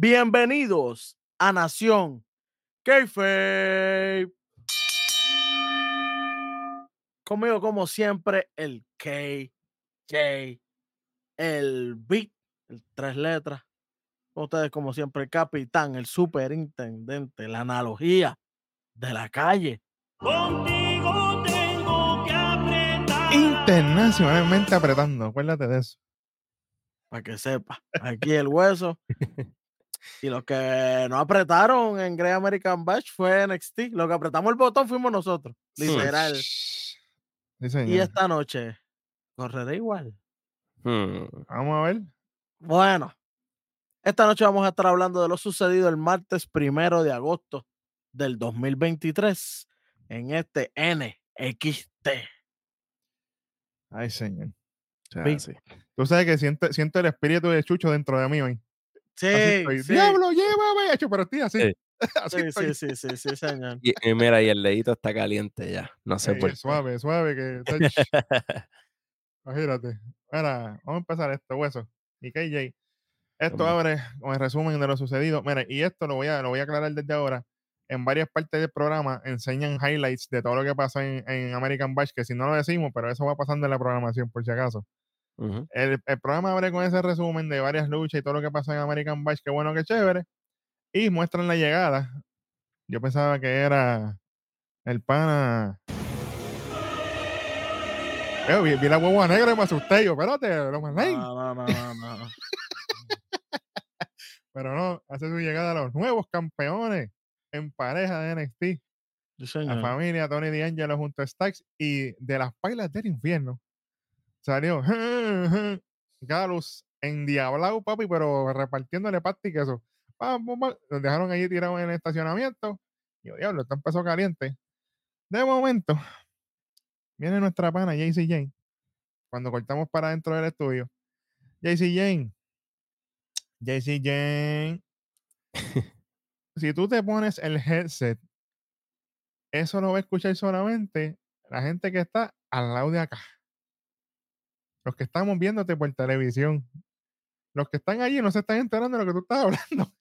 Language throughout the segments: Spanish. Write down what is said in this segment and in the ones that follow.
Bienvenidos a Nación Kayfabe. Conmigo, como siempre, el KJ, el Beat, el tres letras. Ustedes, como siempre, el capitán, el superintendente, la analogía de la calle. Contigo tengo que apretar. Internacionalmente apretando, acuérdate de eso. para que sepa. Aquí el hueso. Y los que no apretaron en Great American Bash fue NXT. Los que apretamos el botón fuimos nosotros. Literal. Sí, señor. Y esta noche correré igual. Hmm. Vamos a ver. Bueno, esta noche vamos a estar hablando de lo sucedido el martes primero de agosto del 2023 en este NXT. Ay, señor. O sea, Sí. sí. Tú sabes que siento, siento el espíritu de Chucho dentro de mí hoy. Sí, estoy. sí, ¡Diablo, llévame! Hecho, pero estoy así. Sí. así sí, estoy. sí, sí, sí, sí, señor. Y, y mira, y el dedito está caliente ya. No sé Ey, por qué. suave, suave, que. Imagínate. Mira, vamos a empezar esto, hueso. Y KJ. Esto abre con el resumen de lo sucedido. Mira, y esto lo voy a, lo voy a aclarar desde ahora. En varias partes del programa enseñan highlights de todo lo que pasó en, en American Bash, que si no lo decimos, pero eso va pasando en la programación, por si acaso. Ujú. El, el programa abre con ese resumen de varias luchas y todo lo que pasó en American Bash, que bueno, que chévere. Y muestran la llegada. Yo pensaba que era el pana. Eh, vi, vi la hueva negra y me asusté. Yo, espérate, Roman Reigns". No, no, no, no, no. Pero no, hace su llegada a los nuevos campeones en pareja de NXT. Sí, La familia Tony D'Angelo junto a Stacks y de las pailas del infierno salió Galus en Diablao, papi, pero repartiéndole pasta y queso. Pam. Los dejaron allí tirados en el estacionamiento. Y yo, diablo, esto empezó caliente. De momento, viene nuestra pana JC Jane. Cuando cortamos para dentro del estudio. JC Jane. JC Jane. si tú te pones el headset eso lo va a escuchar solamente la gente que está al lado de acá. Los que estamos viéndote por televisión. Los que están allí no se están enterando de lo que tú estás hablando.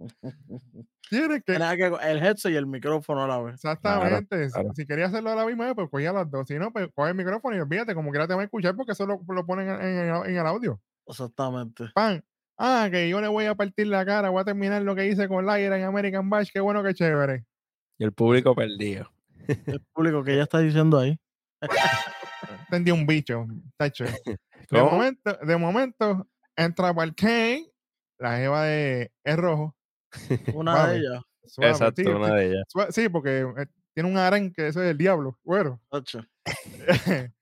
Tienes que. El headset y el micrófono a la vez. Exactamente. si- claro. Si querías hacerlo a la misma vez, pues cogía las dos. Si no, pues coge el micrófono y olvídate, como quiera te va a escuchar porque eso lo, lo ponen en, en el- en el audio. Exactamente. Pan. Ah, que yo le voy a partir la cara, voy a terminar lo que hice con Lyra en American Bash. Qué bueno, qué chévere. Y el público perdido. El público que ya está diciendo ahí. Entendí un bicho. Tacho. De momento, de momento, entra Kane, la jeva de es rojo. Una Suave. de ellas. suave, Exacto, sí, una de ellas. suave, sí, porque eh, tiene un harén que eso es el diablo. Bueno,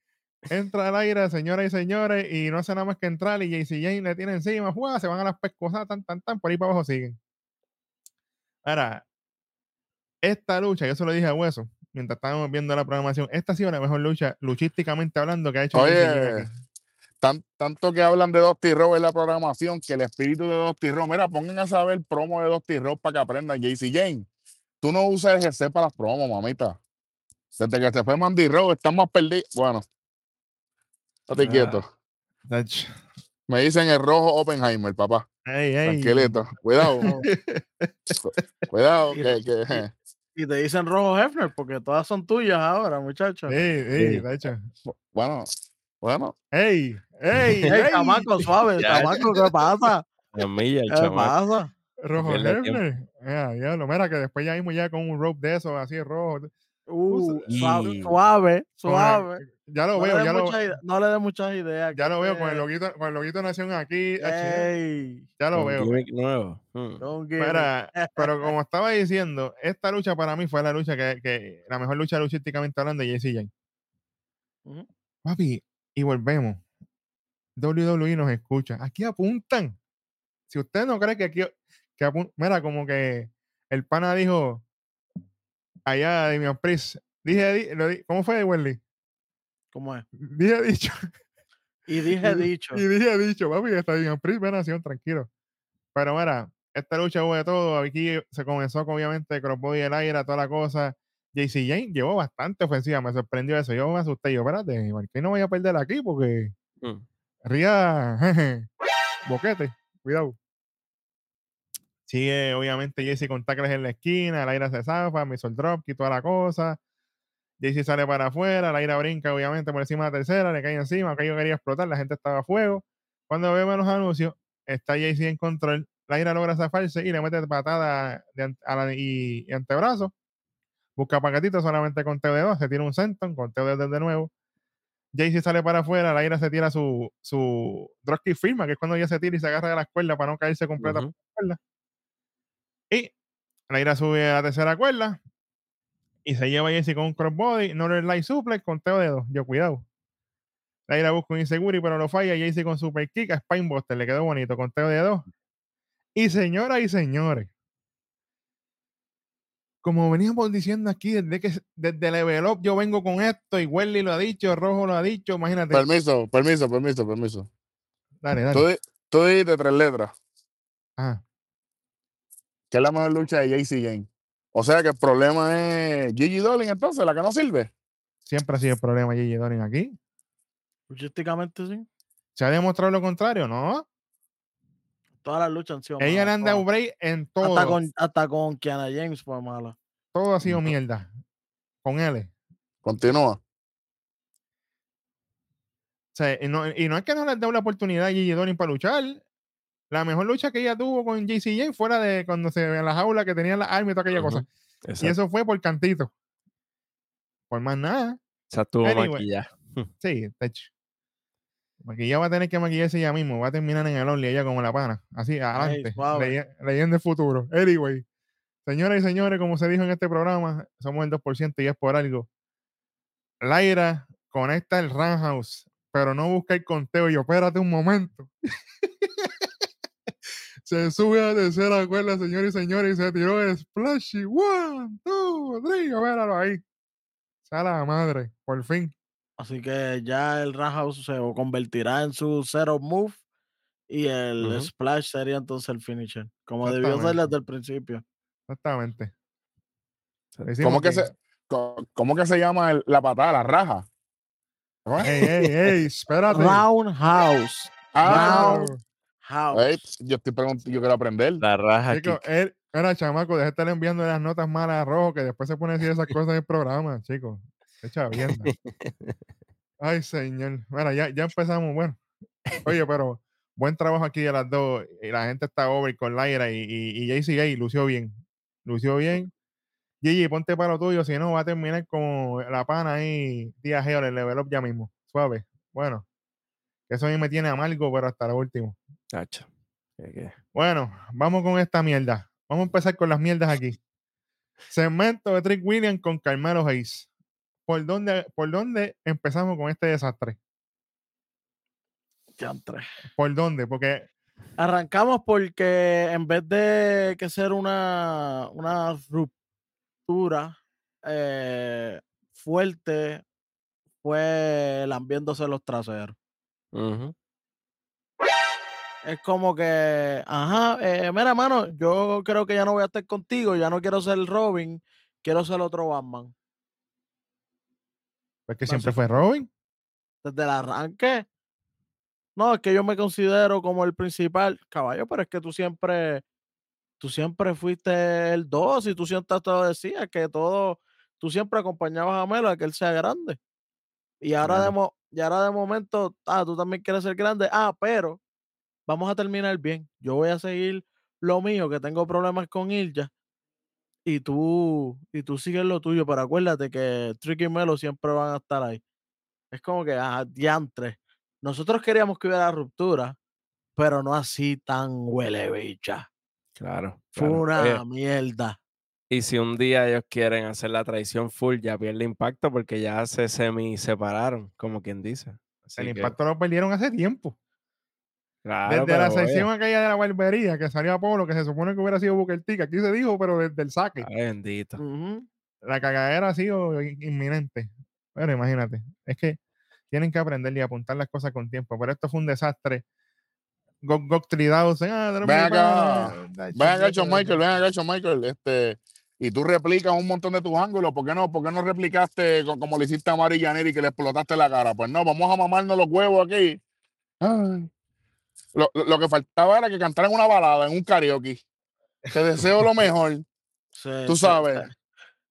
entra al aire, señoras y señores, y no hace nada más que entrar y JC Jane le tiene encima, ¡fua! se van a las pescosas, tan, tan, tan, por ahí para abajo siguen. Ahora, esta lucha, yo se lo dije a Hueso, mientras estábamos viendo la programación, esta ha sido la mejor lucha, luchísticamente hablando, que ha hecho Oye, tan- tanto que hablan de Dusty Row en la programación que el espíritu de Dusty Row, mira, pongan a saber el promo de Dusty Row para que aprendan. JC Jane, tú no usas el GC para las promos, mamita. Desde que se fue Mandy Row, están más perdidos. Bueno, estate Ah. quieto. Me dicen el rojo Oppenheimer, papá. Tranquilito. Cuidado. Cuidado. Que- Y te dicen rojo Hefner porque todas son tuyas ahora, muchachos. Ey, ey, Sí. tacho. bueno, bueno. Ey, ey, Ey, chamaco, suave, Ya, chamaco, ¿qué pasa? Milla, ¿Qué chamaco. pasa? Rojo. Hefner. Mira, diablo, mira que después ya mismo ya con un rope de esos así rojo. Uh, Y- suave, suave, suave. Ya lo No veo, ya lo, ide- no le dé muchas ideas. ya lo veo con el loguito, con el loguito Nación aquí. Ey, ya lo Con veo. nuevo. Hmm. give Mira, pero como estaba diciendo, esta lucha para mí fue la lucha que, que la mejor lucha luchísticamente hablando de Jesse Jane. Papi, y volvemos. WWE nos escucha. Aquí apuntan. Si usted no cree que aquí que mira, como que el pana dijo allá de mi Priest. Dije, di- lo di- ¿cómo fue, Wendy? ¿Cómo es? Dije dicho. Y dije dicho. Y dije dicho, papi, está bien, de Nación, tranquilo. Pero mira, esta lucha hubo de todo. Aquí se comenzó con obviamente Crossbody el aire, toda la cosa. JC Jane llevó bastante ofensiva, me sorprendió eso. Yo me asusté, yo, espérate, ¿por no voy a perder aquí? Porque Hmm. Ría, jeje, boquete, cuidado. Sigue, obviamente, Jaycee con tacles en la esquina, la ira se zafa, me hizo el drop, y toda la cosa. Jaycee sale para afuera, la ira brinca, obviamente, por encima de la tercera, le cae encima, aquello quería explotar, la gente estaba a fuego. Cuando vemos los anuncios, está Jaycee en control, la ira logra zafarse y le mete patada de a la- y, y antebrazo. Busca paquetito solamente con TD2, se tira un senton con TD2 de nuevo. Jaycee sale para afuera, la ira se tira su, su dropkick firma, que es cuando ella se tira y se agarra de las cuerdas para no caerse completa Ujú. cuerda. Y la ira sube a la tercera cuerda y se lleva a con un crossbody, no le light suplex con teo de dos. Yo, cuidado. La ira busca un inseguri, pero lo falla. Jaycee con super kick a Spinebuster, le quedó bonito con teo de dos. Y señoras y señores, como veníamos diciendo aquí, desde que desde Level Up yo vengo con esto, y Welly lo ha dicho, Rojo lo ha dicho, imagínate. Permiso, permiso, permiso, permiso. Dale, dale. Tú, di- tú dijiste tres letras, Ajá. que es la mejor lucha de JC Jane. O sea que el problema es Gigi Dolin, entonces, la que no sirve. Siempre ha sido el problema Gigi Dorin aquí. Logísticamente sí. ¿Se ha demostrado lo contrario? No. Todas las luchas han sido Ella le malas, han dado break en todo. Hasta con, hasta con Kiana James fue mala. Todo ha sido mierda. Con él. Continúa. O sea, y no, y no es que no les dé la oportunidad a Gigi Dorin para luchar. La mejor lucha que ella tuvo con JC Jane fuera de cuando se ve en la jaula que tenía la arma y toda aquella Ujú. cosa. Y eso fue por cantito. Por más nada. Esa estuvo Anyway. maquillada. Sí, de hecho. Maquilla va a tener que maquillarse ella mismo. Va a terminar en el Only ella como la pana. Así, adelante. suave. leye- leyendo el futuro. Anyway. Señoras y señores, como se dijo en este programa, somos el 2% y es por algo. Laira conecta el Roundhouse, pero no busca el conteo. Y yo, espérate un momento. se sube a tercera cuerda, señores y señores, y se tiró el splashy. One, two, three. Míralo ahí. Sea la madre, por fin. Así que ya el Roundhouse se convertirá en su zero move y el splash sería entonces el finisher, como debió ser desde el principio. Exactamente. ¿Cómo que, se, ¿Cómo que se llama el- la patada, la raja? Ey, ey, ey, espérate. Roundhouse. Ah, Round house. ey, yo estoy preguntando, yo quiero aprender. La raja Chico, él, era chamaco, deja de estar enviando las notas malas a Rojo, que después se pone a decir esas cosas en el programa, chicos. Echa vienda. Ay, señor. Bueno, ya, ya empezamos. Bueno, oye, pero buen trabajo aquí de las dos. Y la gente está over con Lyra y, y, y JCJ lució bien. Lució bien. Gigi, ponte para lo tuyo, si no va a terminar como la pana ahí, día Geo, el level up ya mismo. Suave. Bueno, eso a mí me tiene amargo, pero hasta lo último. Bueno, vamos con esta mierda. Vamos a empezar con las mierdas aquí. Segmento de Trick Williams con Carmelo Hayes. ¿Por dónde, ¿Por dónde empezamos con este desastre? Diantre. ¿Por dónde? Porque Arrancamos porque en vez de que ser una, una ruptura eh, fuerte, fue lambiéndose los traseros. Es como que, ajá, eh, mira, mano, yo creo que ya no voy a estar contigo, ya no quiero ser Robin, quiero ser otro Batman. pues que siempre fue Robin. Desde el arranque. No, es que yo me considero como el principal, caballo, pero es que tú siempre, tú siempre fuiste el 2 y tú siempre te lo decías, que todo, tú siempre acompañabas a Melo a que él sea grande. Y ahora, de, mo- y ahora de momento, ah, tú también quieres ser grande. Ah, pero vamos a terminar bien. Yo voy a seguir lo mío, que tengo problemas con Ilja. Y tú, y tú sigues lo tuyo, pero acuérdate que Tricky y Melo siempre van a estar ahí. Es como que, ah, diantre. Nosotros queríamos que hubiera ruptura, pero no así tan huele bicha. Claro. Fue claro. una Oye, mierda. y si un día ellos quieren hacer la traición full, ya pierde impacto porque ya se semi separaron, como quien dice. Así el que, impacto lo perdieron hace tiempo. Claro, desde la oye, sección aquella de la barbería que salió Apolo, que se supone que hubiera sido Booker T, que aquí se dijo, pero desde el saque. ay, bendito. Ujú. La cagadera ha sido in- inminente. Pero imagínate, es que tienen que aprender y apuntar las cosas con tiempo. Pero esto fue un desastre. Gok Gok 3000, ah, Ven acá, Ven acá, vete, Michael, ven acá, Shawn Michael. Este, y tú replicas un montón de tus ángulos. ¿Por qué no, por qué no replicaste co- como le hiciste a Mari Yaneri que le explotaste la cara? Pues no, vamos a mamarnos los huevos aquí. Ay. Lo, lo- que faltaba era que cantaran una balada en un karaoke. Te deseo lo mejor. Sí, Tú sabes. sí.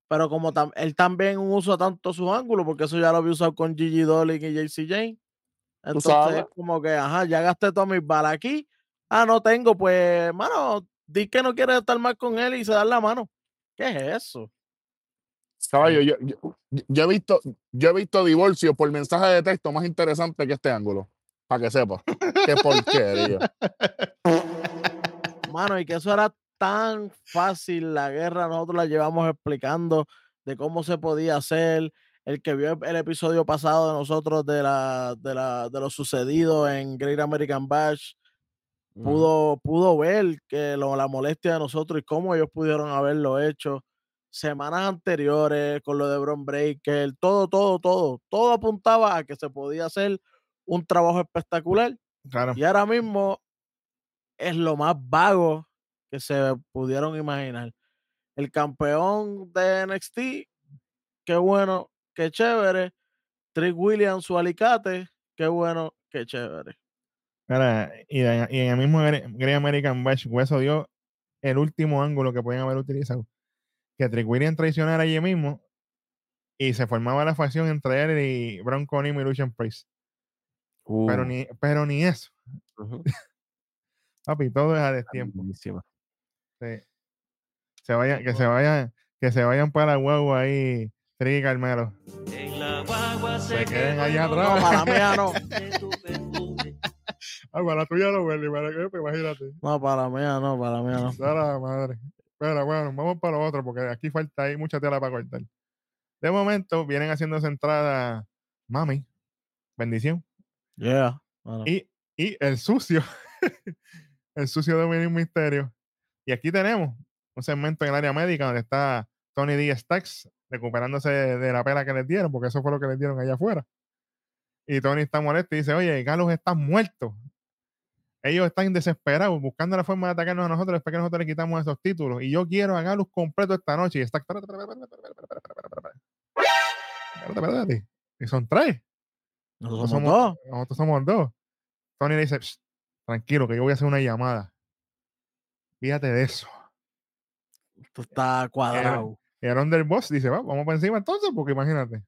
Pero como tam- él también usa tanto sus ángulos, porque eso ya lo había usado con Gigi Dolin y JC Jane. Entonces, sabes. como que, ajá, ya gasté todas mis balas aquí. Ah, no tengo, pues, mano, di que no quieres estar más con él y se da la mano. ¿Qué es eso? Caballo, yo, yo, yo he visto, yo he visto divorcio por mensaje de texto más interesante que este ángulo. Para que sepa. Qué porquería. Mano, y que eso era tan fácil la guerra, nosotros la llevamos explicando de cómo se podía hacer. El que vio el episodio pasado de nosotros de la, de la, de lo sucedido en Great American Bash, pudo, pudo ver que lo- la molestia de nosotros y cómo ellos pudieron haberlo hecho semanas anteriores con lo de Bron Breaker, todo, todo, todo, todo apuntaba a que se podía hacer un trabajo espectacular Claro. y ahora mismo es lo más vago que se pudieron imaginar. El campeón de NXT, qué bueno, qué chévere. Trick Williams, su alicate, qué bueno, qué chévere. Y, en- y en el mismo Gre- Great American Bash, Hueso dio el último ángulo que podían haber utilizado. Que Trick Williams traicionara allí mismo y se formaba la facción entre él y Bronco Nimo y Lucian Pero, Uh, ni, pero ni eso. Papi, todo es a destiempo. Sí. Se vayan, que se vayan, que se vayan para huevo ahí, Trick y Carmelo. En la guagua se, Se queden allá atrás. No, para mí ya no. Ah, para la tuya no, Bernie, para que imagínate. No, para mí ya no, para mí ya no. Da la madre. Pero bueno, vamos para lo otro, porque aquí falta ahí mucha tela para cortar. De momento, vienen haciendo esa entrada, mami, bendición. Yeah. Y, y el sucio, el sucio Dominic Misterio. Y aquí tenemos un segmento en el área médica donde está Tony D. Stacks recuperándose de, de la pela que les dieron, porque eso fue lo que les dieron allá afuera. Y Tony está molesto y dice, oye, Carlos está muerto. Ellos están desesperados, buscando la forma de atacarnos a nosotros después que nosotros le quitamos esos títulos. Y yo quiero a Galus completo esta noche. Y está... Y son tres. Nosotros somos dos. Nosotros somos dos. Tony le dice, "Psst, tranquilo, que yo voy a hacer una llamada. Fíjate de eso. Esto está cuadrado. Y el Underboss dice, va, vamos para encima entonces, porque imagínate.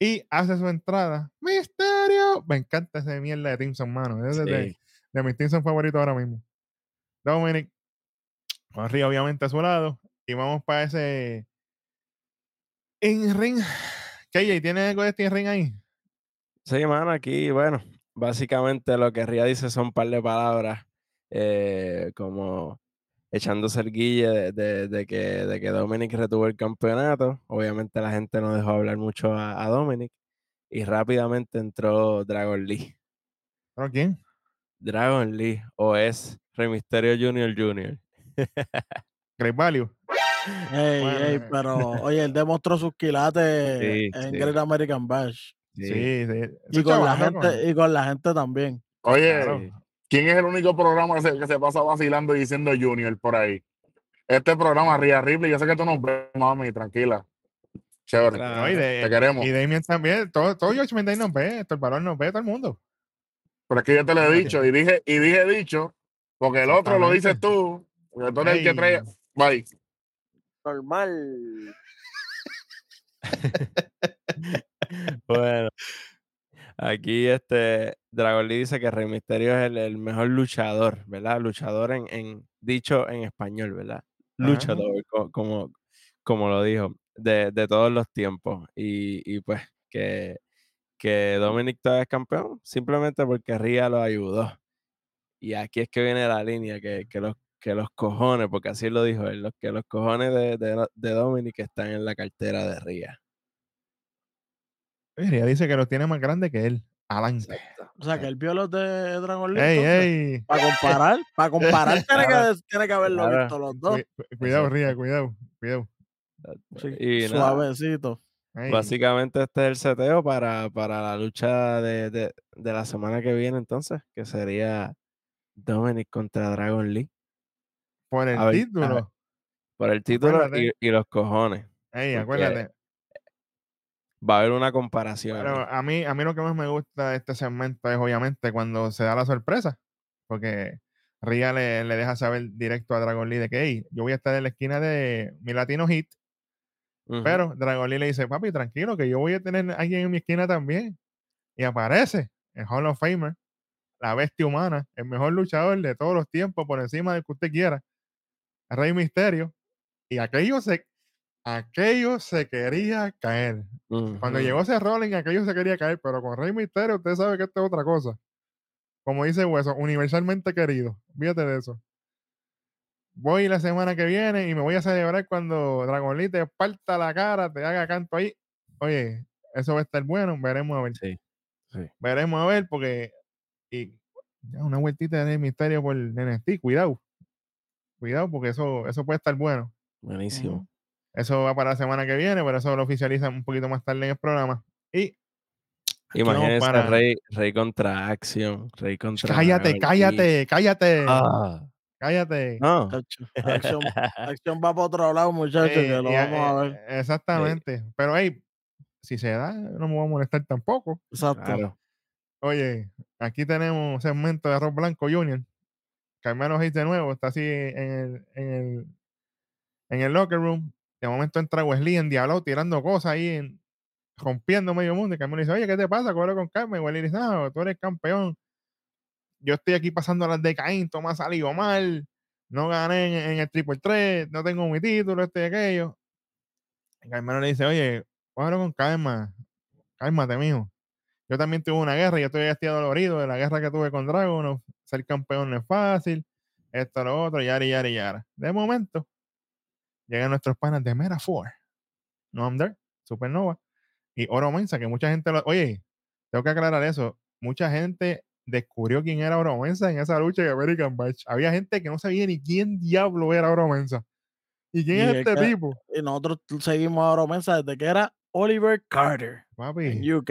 Y hace su entrada. ¡Misterio! Me encanta esa mierda de Timson, mano. Es de, de- Sí. de mis Timson favoritos ahora mismo. Dominic, con Río obviamente a su lado. Y vamos para ese in ring. KJ, ¿tiene algo de este in ring ahí? Sí, mano, aquí, bueno, básicamente lo que Ria dice son un par de palabras, eh, como echándose el guille de, de- de que, de que Dominic retuvo el campeonato. Obviamente la gente no dejó hablar mucho a, a Dominic y rápidamente entró Dragon Lee. ¿Pero quién? Dragon Lee, o es Rey Mysterio Jr. Jr. Great Value. Ey, Bueno, ey, eh. pero oye, él demostró sus quilates Sí, en sí. Great American Bash. Sí, Sí, sí. Y con la gente, y con la gente también. Oye, sí. ¿quién es el único programa que se, que se pasa vacilando y diciendo Junior por ahí? Este programa, Ria Ripley, yo sé que tú nos ves, mami, tranquila. Chévere. Claro. No, y, de- Te queremos. y Damien también, todo, todo George Mendez nos ve, el balón nos ve, todo el mundo. Pero es que yo te lo he dicho y dije, y dije dicho, porque el otro lo dices tú, porque tú eres el que trae. Bye. Normal. Bueno, aquí este Dragon Lee dice que Rey Mysterio es el, el mejor luchador, ¿verdad? Luchador en, en dicho en español, ¿verdad? Luchador, co- como, como lo dijo, de, de todos los tiempos. Y, y pues que, que Dominic todavía es campeón, simplemente porque Ria lo ayudó. Y aquí es que viene la línea, que, que los, que los cojones, porque así lo dijo él, los, que los cojones de, de, de Dominic están en la cartera de Ria. Ella dice que los tiene más grandes que él. Adelante. O sea, que él vio los de Dragon Lee. Ey, entonces, ey. Para comparar, para comparar tiene, que, tiene que haberlo visto los dos. Cu- cu- Cuidado. Ría, cuidado, cuidado. Sí, Y nada, suavecito. Ey, Básicamente este es el seteo para, para la lucha de, de- de la semana que viene entonces, que sería Dominic contra Dragon Lee por el ver, ver. título. por el título y, y los cojones. Ey, porque- acuérdate. Va a haber una comparación. Pero a mí, a mí lo que más me gusta de este segmento es obviamente cuando se da la sorpresa. Porque Ria le, le deja saber directo a Dragon Lee de que, hey, yo voy a estar en la esquina de mi Latino Hit, pero Dragon Lee le dice, papi, tranquilo, que yo voy a tener a alguien en mi esquina también. Y aparece el Hall of Famer, la bestia humana, el mejor luchador de todos los tiempos, por encima del que usted quiera, Rey Misterio. Y aquello se, aquello se quería caer. Cuando llegó ese Rolling, aquello se quería caer, pero con Rey Misterio, usted sabe que esto es otra cosa. Como dice Hueso, universalmente querido. Fíjate de eso. Voy la semana que viene y me voy a celebrar cuando Dragon Lee te parta la cara, te haga canto ahí. Oye, eso va a estar bueno, veremos a ver. Sí, sí. Veremos a ver, porque. Y ya, una vueltita de misterio por NXT, cuidado. Cuidado, porque eso, eso puede estar bueno. Buenísimo. Eso va para la semana que viene, pero eso lo oficializan un poquito más tarde en el programa. Y Imagínense para- Rey, Rey contra Action, Rey contra. cállate, cállate, cállate, Ah, cállate. no. Acción, acción va para otro lado, muchachos, Eh, que lo vamos a eh, ver. eh, Exactamente. Pero hey, si se da, no me voy a molestar tampoco. Exacto. Claro. Oye, aquí tenemos un segmento de Arroz Blanco Junior. Carmelo Hayes de nuevo, está así en el, en el, en el locker room. De momento entra Wesley en diablo tirando cosas ahí, en- rompiendo medio mundo. Y Carmelo dice, oye, ¿qué te pasa? Cógelo con calma. Y Wesley dice, no, tú eres campeón. Yo estoy aquí pasando las de Caín, ha salido mal. No gané en, el triple 3, no tengo mi título, este y aquello. Y Carmelo le dice, oye, cógelo con calma. Cálmate, mijo. Yo también tuve una guerra yo estoy estoy dolorido de la guerra que tuve con Dragon. Ser campeón no es fácil. Esto, lo otro, yara, yara, yara. De momento, llegan nuestros panas de Mera 4. No I'm there, Supernova. Y Oro Mensa, que mucha gente lo. Oye, tengo que aclarar eso. Mucha gente descubrió quién era Oro Mensa en esa lucha de American Bash. Había gente que no sabía ni quién diablo era Oro Mensa. ¿Y quién Y es es este tipo? Y nosotros seguimos a Oromensa desde que era Oliver Carter Papi. en UK.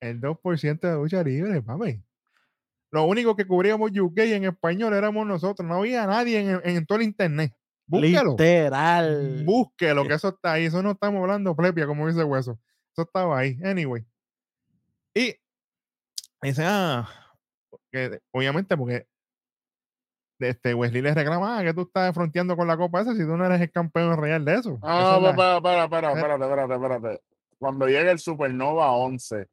el 2% de lucha libre, papi. Lo único que cubríamos UK en español éramos nosotros. No había nadie en, en todo el internet. Búsquelo. Literal. Búsquelo, que eso está ahí. Eso no estamos hablando plepia, como dice Hueso. Eso estaba ahí. Anyway. Y dice, ah, que obviamente porque este Wesley le reclama ah, que tú estás fronteando con la copa esa si tú no eres el campeón real de eso. Ah, la- espera, espera, espera, espérate, espérate, espérate. Cuando llega el Supernova 11,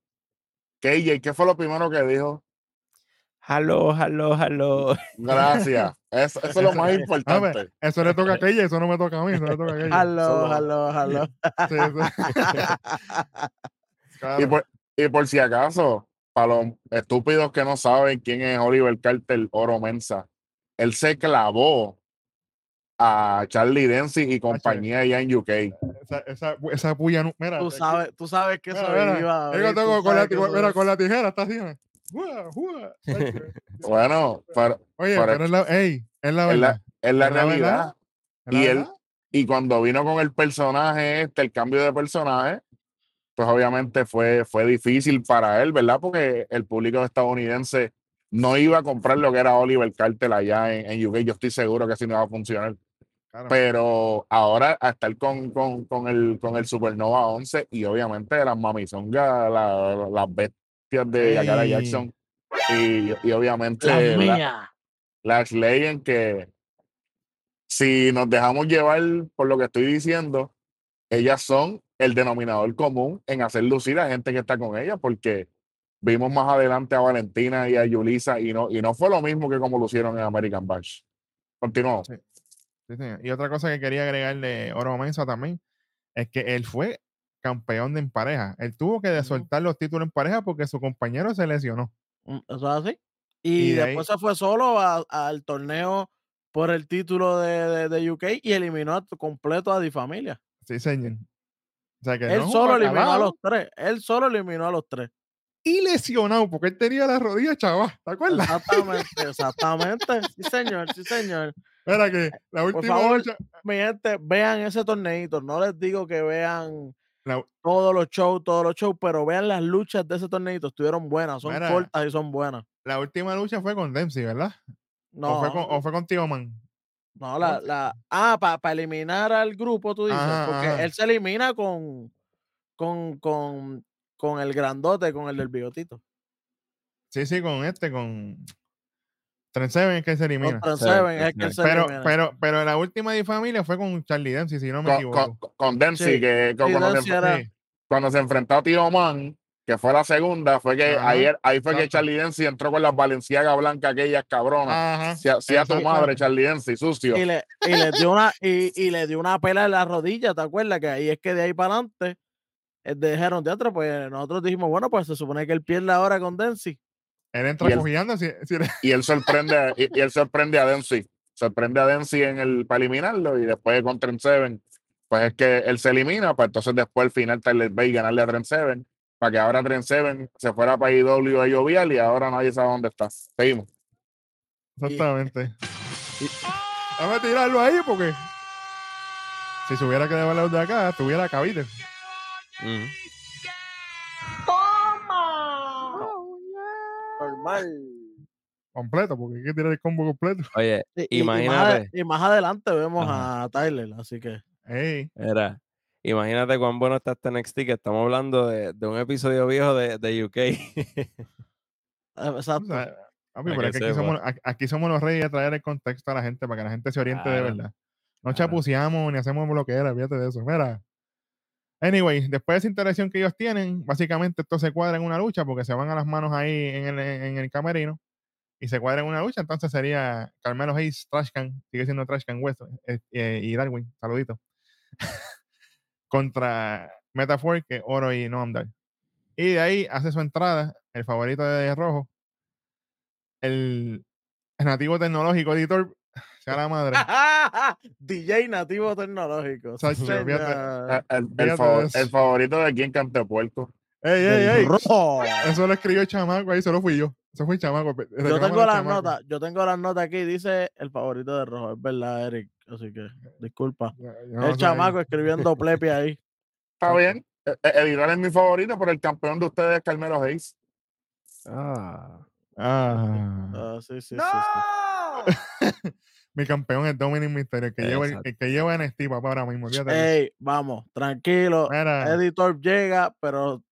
KJ, ¿qué fue lo primero que dijo? Hello, hello, hello. Gracias. Eso, eso es lo más importante. Eso le toca a aquella, eso no me toca a mí, eso le toca a aquella. Aló, Solo- aló, aló. Sí, sí. Claro. Y por, y por si acaso, para los estúpidos que no saben quién es Oliver Carter Oro Mensa, él se clavó a Charlie Dempsey y compañía allá en UK. esa, esa, esa puya, mira, Tú sabes, tú sabes que eso mira, iba. mira, con la tijera, está así. Bueno, pero Oye, Pero- pero es la, es la la, verdad. es la Es la realidad. verdad. la y él-. Y cuando vino con el personaje este, el cambio de personaje, pues obviamente fue, fue difícil para él, ¿verdad? Porque el público estadounidense no iba a comprar lo que era Oliver Carter allá en, en UK. Yo estoy seguro que así no va a funcionar. Claro. Pero ahora a estar con, con, con el, con el Supernova 11 y obviamente las mamizongas, la- las de Yakara. Jackson y, y obviamente La las leyes que si nos dejamos llevar por lo que estoy diciendo, ellas son el denominador común en hacer lucir a gente que está con ellas, porque vimos más adelante a Valentina y a Yulisa y no, y no fue lo mismo que como lucieron en American Bash. Continuamos. Sí. Sí, señor. Y otra cosa que quería agregarle Oro Mensa también es que él fue campeón de en pareja. Él tuvo que soltar los títulos en pareja porque su compañero se lesionó. Mm, Eso es así. Y, Y de después se fue solo al torneo por el título de, de- de UK y eliminó a- completo a Di Familia. Sí, señor. O sea que Él solo eliminó a los tres. Él solo eliminó a los tres. y lesionado porque él tenía la rodilla chaval. ¿Te acuerdas? Exactamente, exactamente. Sí, señor, sí, señor. Era que la Por última favor, lucha. mi gente, vean ese torneito. No les digo que vean Todos los shows, todos los shows, pero vean las luchas de ese torneito. Estuvieron buenas, son Mira. cortas y son buenas. La última lucha fue con Dempsey, ¿verdad? No, O, fue con, o fue con Tío Man. no, la, la, ah, para eliminar al grupo, tú dices, Ajá, porque ajá. él se elimina con, con, con, con el grandote, con el del bigotito. Sí, sí, con este, con. Trent Seven es que se elimina. Es que se Pero, elimina. pero, pero la última de familia fue con Charlie Dempsey, si no me Con, equivoco. con, con Dempsey, Sí, que, sí, cuando, Dempsey se, era- cuando se enfrentó a Tío Man, que fue la segunda, fue que Ajá, ayer, ahí fue que. Charlie Dempsey entró con las Valenciagas blancas, aquellas cabronas. Ajá. Si a, si a tu madre, Charlie Dempsey, sucio. y le, y le dio una y, y le dio una pela en la rodilla, ¿te acuerdas? Que ahí es que de ahí para adelante eh, dijeron de otro, pues nosotros dijimos, bueno, pues se supone que él pierde ahora con Dempsey. Él entra Y él- cogiendo. Si, si- Y él sorprende, a- y, y él sorprende a Dempsey. Sorprende a Dempsey en el, para eliminarlo. Y después con Trent Seven, pues es que él se elimina. Pues entonces después al final Tyler Bay ganarle a Trent Seven. Para que ahora Trent Seven se fuera para IW a Jovial y ahora nadie sabe dónde está. Seguimos. Exactamente. Dame tirarlo ahí porque si se hubiera quedado lejos de acá, tuviera cabido. Ujú. Normal. Completo, porque hay que tirar el combo completo. Oye, Y, y- y más, ade- Imagínate. y más adelante vemos Ajá. a Tyler, así que Ey, era. Imagínate cuán bueno está este NXT que estamos hablando de, de un episodio viejo de, de UK. o exacto. sea, papi, Para pero que es que aquí somos, aquí- aquí somos los reyes de traer el contexto a la gente para que la gente se oriente de verdad. No claro. chapuceamos ni hacemos bloqueera, fíjate de eso. Mira. Anyway, después de esa interacción que ellos tienen, básicamente esto se cuadra en una lucha porque se van a las manos ahí en el, en el camerino y se cuadra en una lucha. Entonces sería Carmelo Hayes, Trashcan, sigue siendo Trashcan West eh, eh, y Darwin, saludito, contra Metaphor, que Oro y Noam Dar. Y de ahí hace su entrada, el favorito de Rojo, el nativo tecnológico editor, sea la madre. DJ nativo tecnológico. Sacho, fíjate. señor. El, el, favor- el favorito de quien cante puerco. ¡Ey, ey, ey! rojo. Eso lo escribió el chamaco ahí, solo fui yo. Eso fue el chamaco. Yo tengo las notas, yo tengo las notas aquí, dice el favorito de rojo, es verdad, Eric, así que disculpa. No El chamaco ahí. escribiendo plepe ahí. Está bien. Eh, Editor es mi favorito, pero el campeón de ustedes es Carmelo Hayes. Ah. Ah. Ah, sí, sí, sí, sí. Mi campeón es Dominic Mysterio, el que lleva, el, que lleva NXT, papá, ahora mismo. Ey, vamos, tranquilo. Mira, Editor llega, pero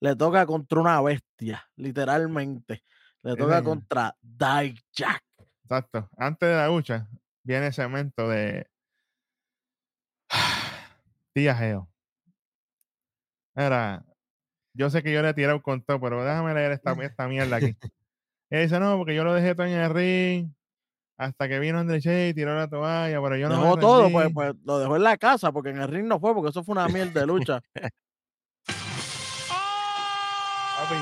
le toca contra una bestia, literalmente. Le toca contra Dijak. exacto. Antes de la lucha, viene el segmento de Tía Geo. Mira, yo sé que yo le he tirado con todo, pero déjame leer esta, esta mierda aquí. Él dice, no, porque yo lo dejé todo en el ring hasta que vino André Che y tiró la toalla, pero yo no Dejó todo, pues, rendí". pues lo dejó en la casa, porque en el ring no fue, porque eso fue una mierda de lucha. Papi,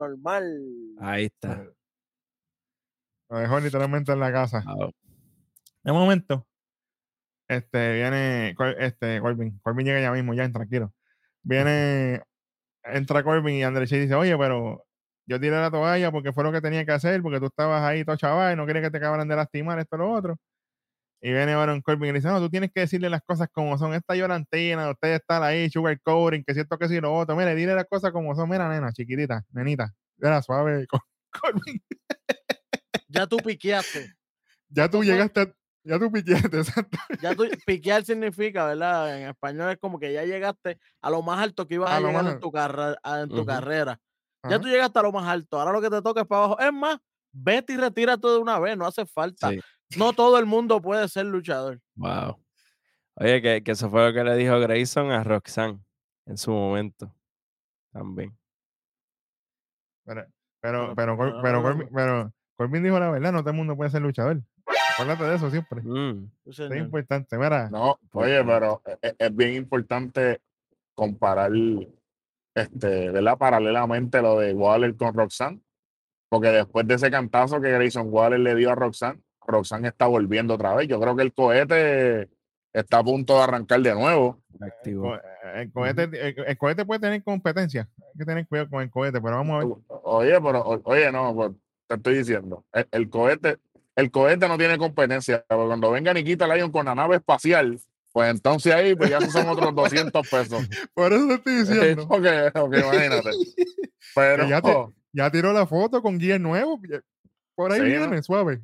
Normal. Ahí está. Lo dejó literalmente en la casa. De momento, este, viene este, Corbin. Corbin llega ya mismo, ya, tranquilo. Viene, entra Corbin y André Che dice, oye, pero yo tiré la toalla porque fue lo que tenía que hacer, porque tú estabas ahí todo chaval y no quería que te acabaran de lastimar esto lo otro. Y viene Baron Corbin y le dice, no, tú tienes que decirle las cosas como son. Esta llorantina, ustedes están ahí, sugar coding, que siento que sí lo otro. Mire, dile las cosas como son. Mira, nena, chiquitita, nenita. Era suave, Cor- Corbin. Ya tú piqueaste. Ya tú llegaste, a- ya tú piqueaste, exacto. Ya tú, piquear significa, ¿verdad? En español es como que ya llegaste a lo más alto que ibas A a, llegar en tu, en carrera. Ya tú llegaste a lo más alto. Ahora lo que te toca es para abajo. Es más, vete y retírate de una vez. No hace falta. Sí. No todo el mundo puede ser luchador. Wow. Oye, que, que eso fue lo que le dijo Grayson a Roxanne en su momento. También. Pero, Pero- pero, pero, pero- pero, Corbin, pero Corbin dijo la verdad, no todo el mundo puede ser luchador. Acuérdate de eso siempre. Mm, Es importante. Mira, No, oye, pero e- e- es, bien importante comparar, este, ¿verdad? Paralelamente lo de Waller con Roxanne, porque después de ese cantazo que Grayson Waller le dio a Roxanne, Roxanne está volviendo otra vez. Yo creo que el cohete está a punto de arrancar de nuevo. activo. el cohete, el, el cohete puede tener competencia. Hay que tener cuidado con el cohete, pero vamos a ver. Oye, pero, oye, no, pues, te estoy diciendo, el, el cohete, el cohete no tiene competencia, pero cuando venga Nikita Lyon con la nave espacial, pues entonces ahí, pues ya son otros 200 pesos. Por eso te estoy diciendo. ok, ok, imagínate. Pero, Que ya te- Ya tiró la foto con guía nuevo. Por ahí Sí, ¿no? viene, suave.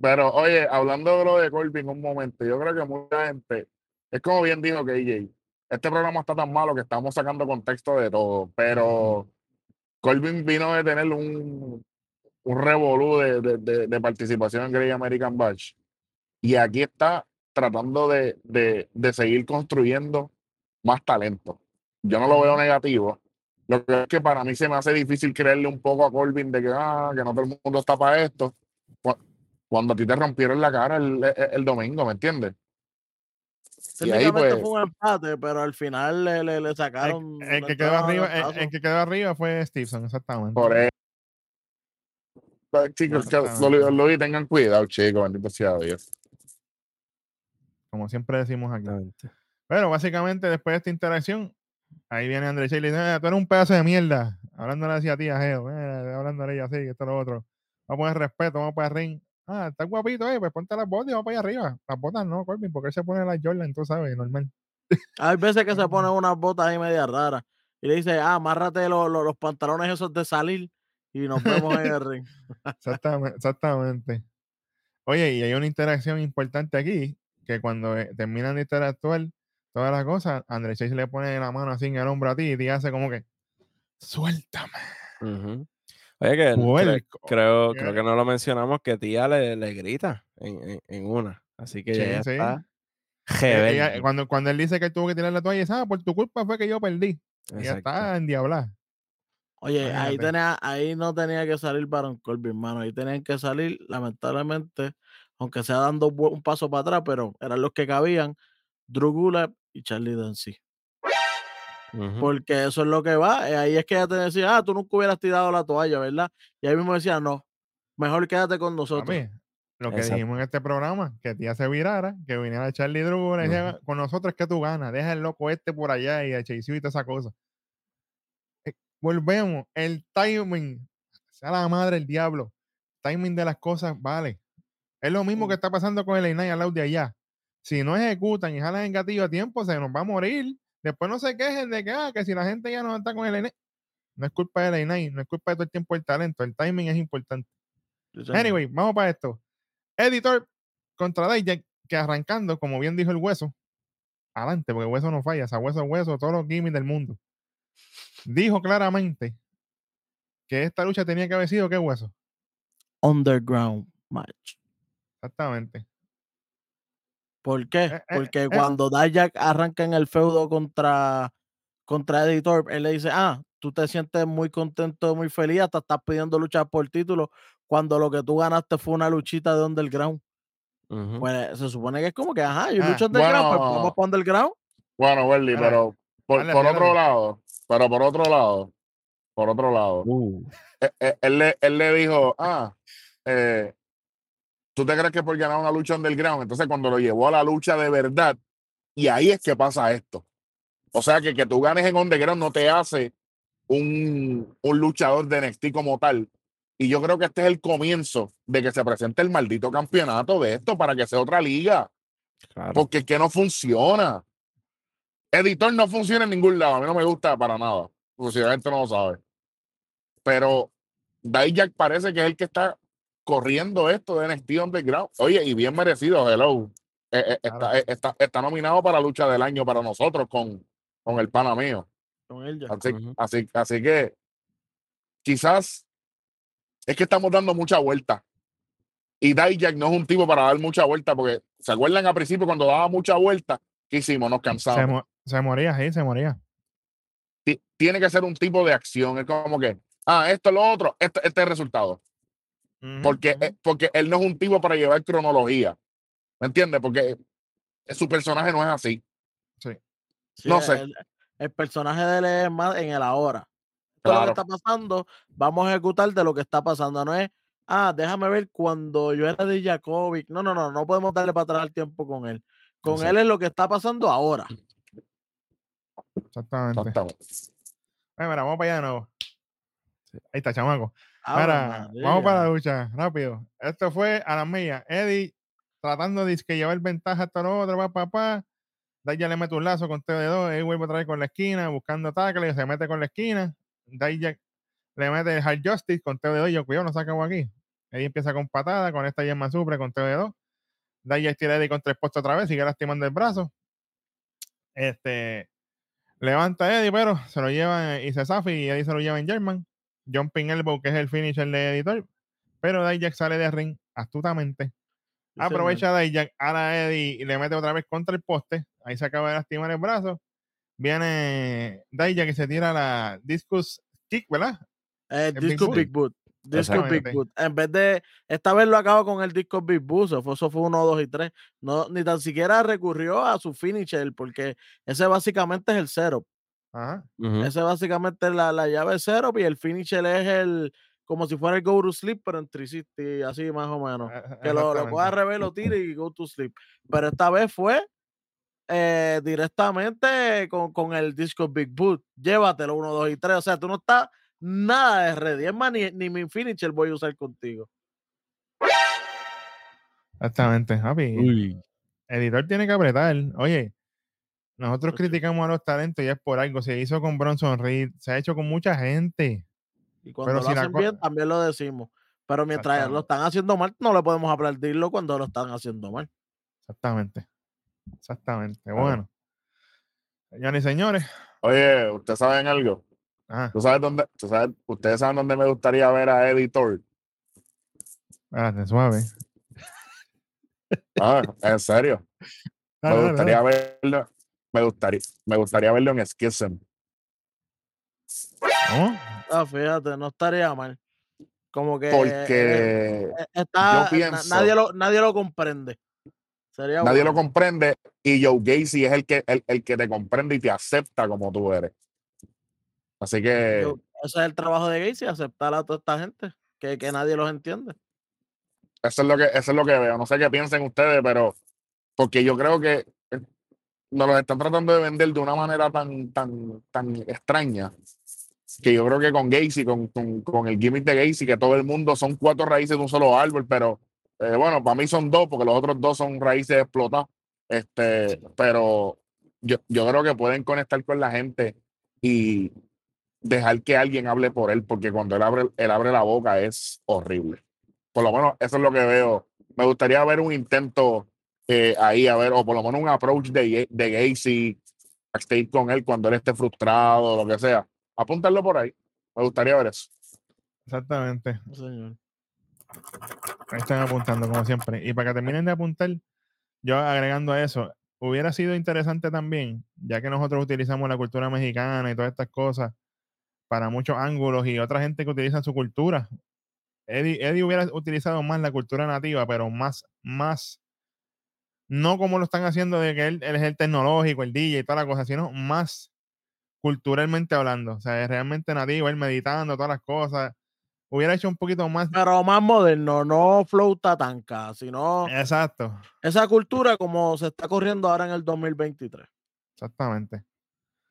pero, oye, hablando de lo de Corbin un momento, yo creo que mucha gente es como bien dijo KJ. Este programa está tan malo que estamos sacando contexto de todo, pero Colvin vino de tener un, un revolú de, de- de- de participación en Great American Bash. Y aquí está tratando de, de- de seguir construyendo más talento. Yo no lo veo negativo. Lo que es que para mí se me hace difícil creerle un poco a Colvin de que, ah, que no todo el mundo está para esto. Cu- Cuando a ti te rompieron la cara el, el- el domingo, ¿me entiendes? Y ahí, Técnicamente pues- fue un empate, pero al final le, le, le sacaron. El, el le que quedó arriba, el, que quedó arriba fue Stevenson, exactamente. Por eso. Chicos, que lo, lo- lo- tengan cuidado, chicos, bendito sea Dios. Como siempre decimos aquí. Pero básicamente después de esta interacción, ahí viene André Shea y le dice, "Ah, tú eres un pedazo de mierda. Hablándole así a ti, a Geo. eh, hablándole a ella así, que esto lo otro. Vamos a poner respeto, vamos para el ring. Ah, está guapito, eh, pues ponte las botas y vamos para allá arriba. Las botas no, Corbin, porque él se pone las Jordan, tú sabes, normal. Hay veces que se ponen unas botas ahí media raras y le dice, ah, amárrate lo- lo- los pantalones esos de salir y nos vemos en el ring. Exactamente, exactamente. Oye, y hay una interacción importante aquí, que cuando eh, terminan de interactuar todas las cosas, André Chase le pone la mano así en el hombro a ti y te hace como que, suéltame. Oye, que cre- creo, creo que no lo mencionamos que tía le, le grita en, en- en una. Así que Sí, ya sí. está ella- cuando, cuando él dice que él tuvo que tirar la toalla, ah, por tu culpa fue que yo perdí. Y ya está endiablada. Oye, ahí, tenía, ahí no tenía que salir Baron Corbin, hermano. Ahí tenían que salir, lamentablemente, aunque sea dando un paso para atrás, pero eran los que cabían, Drew Gulak y Charlie. Ujú. Porque eso es lo que va. eh, Ahí es que ella te decía, ah, tú nunca hubieras tirado la toalla, ¿verdad? Y ahí mismo decía, no, mejor quédate con nosotros. Lo que Exacto. dijimos en este programa, que tía se virara, que viniera Charlie Drew, le decía, con nosotros es que tú ganas, deja el loco este por allá y a Chase y toda esa cosa. Volvemos, el timing, sea la madre el diablo, timing de las cosas, vale. Es lo mismo que está pasando con el Einay al lado de allá. Si no ejecutan y jalan en gatillo a tiempo, se nos va a morir. Después no se quejen de que, ah, que si la gente ya no está con el Einay. No es culpa del Einay, no es culpa de todo el tiempo el talento, el timing es importante. Anyway, vamos para esto. Editor contra Dijak, que arrancando, como bien dijo el hueso, adelante, porque el hueso no falla, esa hueso es hueso, todos los gimmicks del mundo. Dijo claramente que esta lucha tenía que haber sido qué hueso. Underground match. Exactamente. ¿Por qué? Eh, eh, Porque eh. cuando Dijak arranca en el feudo contra, contra Editor, él le dice, ah, tú te sientes muy contento, muy feliz, hasta estás pidiendo luchar por título, cuando lo que tú ganaste fue una luchita de underground. Ujú. Pues se supone que es como que, ajá, yo Ah, lucho underground, pues bueno. vamos para underground. Bueno, Welly, pero por, dale, por dale. otro lado, pero por otro lado, por otro lado, Uh, eh, eh, él, le, él le dijo, ah, eh, ¿tú te crees que por ganar una lucha underground? Entonces cuando lo llevó a la lucha de verdad, y ahí es que pasa esto. O sea que que tú ganes en underground no te hace un, un luchador de NXT como tal. Y yo creo que este es el comienzo de que se presente el maldito campeonato de esto para que sea otra liga. claro. Porque es que no funciona. Editor no funciona en ningún lado. A mí no me gusta para nada. Porque si la gente no lo sabe. Pero Dijak parece que es el que está corriendo esto de NXT Underground. Oye, y bien merecido, hello. Eh, eh, Claro. eh, está, está nominado para lucha del año para nosotros con, con el pana mío. Con él ya. Así, así, así que quizás es que estamos dando mucha vuelta. Y Dijak no es un tipo para dar mucha vuelta, porque se acuerdan al principio cuando daba mucha vuelta, ¿qué hicimos? Nos Se, cansamos. Se moría, sí, se moría. Ti- Tiene que ser un tipo de acción. Es como que, ah, esto, lo otro, este, este es el resultado. Porque, eh, porque él no es un tipo para llevar cronología. ¿Me entiendes? Porque eh, su personaje no es así. Sí, no sé. El, el personaje de él es más en el ahora. Es lo que está pasando, vamos a ejecutar de lo que está pasando. No es, ah, déjame ver cuando yo era de Jakovic. No, no, no, no podemos darle para atrás el tiempo con él. Con él es lo que está pasando ahora. Exactamente. Exactamente. Ay, mira, vamos para allá de nuevo. Ahí está, chamaco. Mira, vamos para la lucha, rápido. Esto fue a la mía. Eddie tratando de que llevar ventaja hasta lo otro, va papá. Daya le mete un lazo con TD2, él vuelve otra vez con la esquina, buscando tackle, se mete con la esquina. Daya le mete el hard justice con TD2, yo cuidado, no se acabó aquí. Eddie empieza con patada, con esta yema supre con TD2. Daya tira a Eddie contra el poste otra vez, sigue lastimando el brazo. Este levanta a Eddie, pero se lo llevan y se zafa y Eddie se lo lleva en German. Jumping Elbow, que es el finisher de editor. Pero Dijak sale de ring astutamente. Sí. Aprovecha a Dijak, a Eddie y le mete otra vez contra el poste. Ahí se acaba de lastimar el brazo. Viene Dijak que se tira la discus kick, ¿verdad? Eh, el Boot. Big Boot. Disco Big. Boot. En vez de. Esta vez lo acaba con el disco Big Boot. Eso fue, eso fue 1, 2 y 3. No, ni tan siquiera recurrió a su finisher, porque ese básicamente es el cero. Ajá. Ujú. Ese básicamente es la, la llave cero y el finisher es el. Como si fuera el go to sleep, pero en 360, así más o menos. Eh, Que lo, lo coja al revés, lo tire y go to sleep. Pero esta vez fue eh, directamente con, con el disco Big Boot. Llévatelo 1, 2 y 3. O sea, tú no estás nada de ready. Es más, ni, ni mi finisher voy a usar contigo. Exactamente, Javi. Uy. editor tiene que apretar. Oye, nosotros Ocho. criticamos a los talentos y es por algo. Se hizo con Bronson Reed, se ha hecho con mucha gente. Y cuando Pero lo si hacen bien, también lo decimos. Pero mientras lo están haciendo mal, no le podemos aplaudirlo cuando lo están haciendo mal. Exactamente. Exactamente. Bueno. Señores y señores. Oye, ¿ustedes saben algo? Ajá, ¿Tú sabes dónde, tú sabes, ustedes saben dónde me gustaría ver a Editor? espérate, suave. Ah, en serio. Me gustaría dale. verlo. Me gustaría, me gustaría verlo en Schism. ¿Cómo? Ah, fíjate, no estaría mal. Como que eh, Porque eh, está, na- pienso- nadie, lo, nadie lo comprende. Sería nadie lo comprende y Joe Gacy es el que, el, el que te comprende y te acepta como tú eres. Así que Yo- ese es el trabajo de Gacy, aceptar a toda esta gente, que, que nadie los entiende. eso es lo que eso es lo que veo. No sé qué piensen ustedes, pero porque yo creo que eh, nos los están tratando de vender de una manera tan, tan, tan extraña que yo creo que con Gacy, con, con, con el gimmick de Gacy, que todo el mundo son cuatro raíces de un solo árbol, pero eh, bueno, para mí son dos, porque los otros dos son raíces explotadas. Este, pero yo, yo creo que pueden conectar con la gente y dejar que alguien hable por él, porque cuando él abre, él abre la boca es horrible. Por lo menos eso es lo que veo. Me gustaría ver un intento eh, ahí, a ver, o por lo menos un approach de, de Gacy, backstage con él cuando él esté frustrado, lo que sea. Apúntalo por ahí. Me gustaría ver eso. Exactamente. Señor. Ahí están apuntando, como siempre. Y para que terminen de apuntar, yo agregando a eso, hubiera sido interesante también, ya que nosotros utilizamos la cultura mexicana y todas estas cosas para muchos ángulos y otra gente que utiliza su cultura. Eddie, Eddie hubiera utilizado más la cultura nativa, pero más, más, no como lo están haciendo de que él, él es el tecnológico, el DJ y toda la cosa, sino más culturalmente hablando. O sea, es realmente nativo, él meditando, todas las cosas. Hubiera hecho un poquito más. Pero más moderno, no flow tatanca, sino Exacto, esa cultura como se está corriendo ahora en el 2023. exactamente.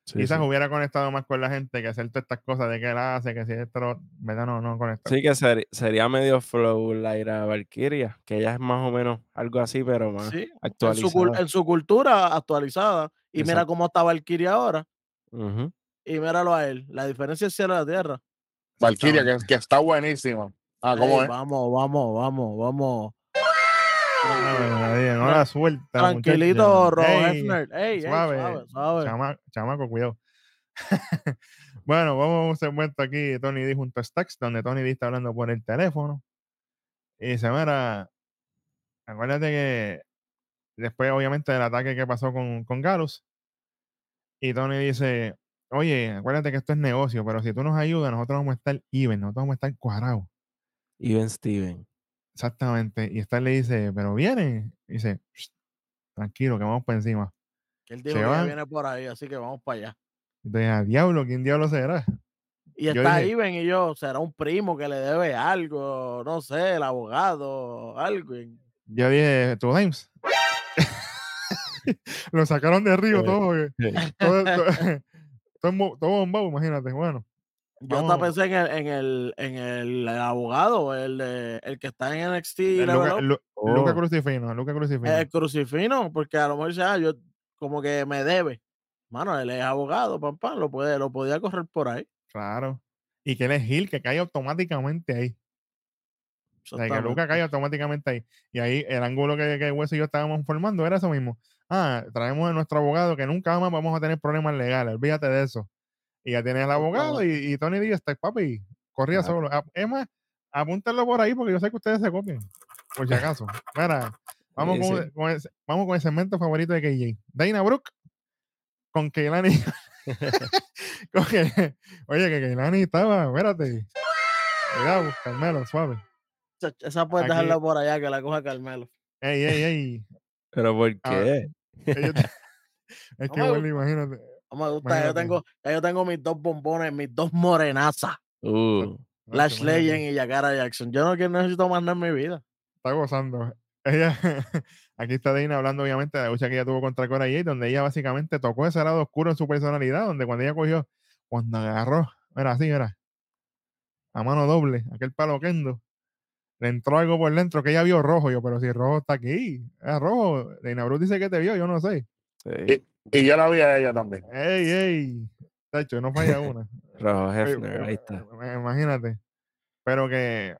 Sí, Quizás sí. hubiera conectado más con la gente que hacer todas estas cosas de que él hace, que si esto, ¿verdad? No, no conecta. Sí que seri- sería medio flow Laira Valkyria, que ella es más o menos algo así, pero más Sí, en su, cul- actualizada. en su cultura actualizada. Y mira cómo está Valkyria ahora. Ujú. Y míralo a él. La diferencia es cielo y la tierra. Valkyria, que, que está buenísima. Ah, ¿cómo Ey, es? Vamos, vamos, vamos, vamos. No la suelta. Tranquilito. Ron Ey, Hefner. Ey, ey, suave, suave, suave. chama- chamaco, cuidado. bueno, vamos a un segmento aquí, Tony D junto a Stacks, donde Tony D está hablando por el teléfono. Y dice, mira, acuérdate que después, obviamente, del ataque que pasó con, con Galus, y Tony dice, oye, acuérdate que esto es negocio, pero si tú nos ayudas, nosotros vamos a estar even, nosotros vamos a estar cuadrados. Y Ben Steven. Exactamente. Y Star le dice, pero viene. Y dice, "Shh, tranquilo, que vamos por encima. Él dijo Se que van. viene por ahí, así que vamos para allá. Entonces, a diablo, ¿quién diablo será? Y Yo está dije- Iben y yo, será un primo que le debe algo, no sé, el abogado, algo. Yo dije, ¿tú James? Lo sacaron de río Sí. todo. Todo, todo, todo, todo bombado, imagínate. Bueno, Yo hasta pensé en el, en el, en el abogado, el, el que está en NXT, el Luca, Lu- Luca Oh. Crucifino, Luca Crucifino. el crucifino, porque a lo mejor dice, ah, yo como que me debe. Mano, él es abogado, pam, lo, puede, lo podía correr por ahí. Claro. Y que él es Gil, que cae automáticamente ahí. O sea, que Luca cae automáticamente ahí. Y ahí el ángulo que, que Hueso y yo estábamos formando era eso mismo. Ah, traemos a nuestro abogado que nunca más vamos a tener problemas legales. Olvídate de eso. Y ya tienes al abogado y, y Tony Díaz está, papi, corría Claro. solo. Ah, Es más, apúntenlo por ahí porque yo sé que ustedes se copian. Por si acaso. Mira, vamos, Sí, con, sí. con el, vamos con el segmento favorito de KJ. Dana Brooke con Keilani. con que- oye, que Keilani estaba, espérate. Cuidado, Carmelo, suave. Esa- puedes Aquí- dejarla por allá que la coja Carmelo. Ey, ey, ey. Pero ¿por Ah, qué? Ellos- es que me bueno, imagínate. No me gusta, ya yo, tengo, ya yo tengo mis dos bombones, mis dos morenazas. Uh, Lash Legend y Yakara Jackson. Yo no quiero- necesito más nada en mi vida. Está gozando. Ella, aquí está Dana hablando obviamente de la lucha que ella tuvo contra Cora Jade, donde ella básicamente tocó ese lado oscuro en su personalidad, donde cuando ella cogió, cuando agarró, era así, era, a mano doble, aquel palo kendo, le entró algo por dentro que ella vio rojo, yo, pero si el rojo está aquí, es rojo, Dana Brooke dice que te vio, yo no sé. sí. Y yo la vi a ella también. Ey, ey, Tacho, no falla una. Rojo Hefner, ahí está. eh, Imagínate. Pero que,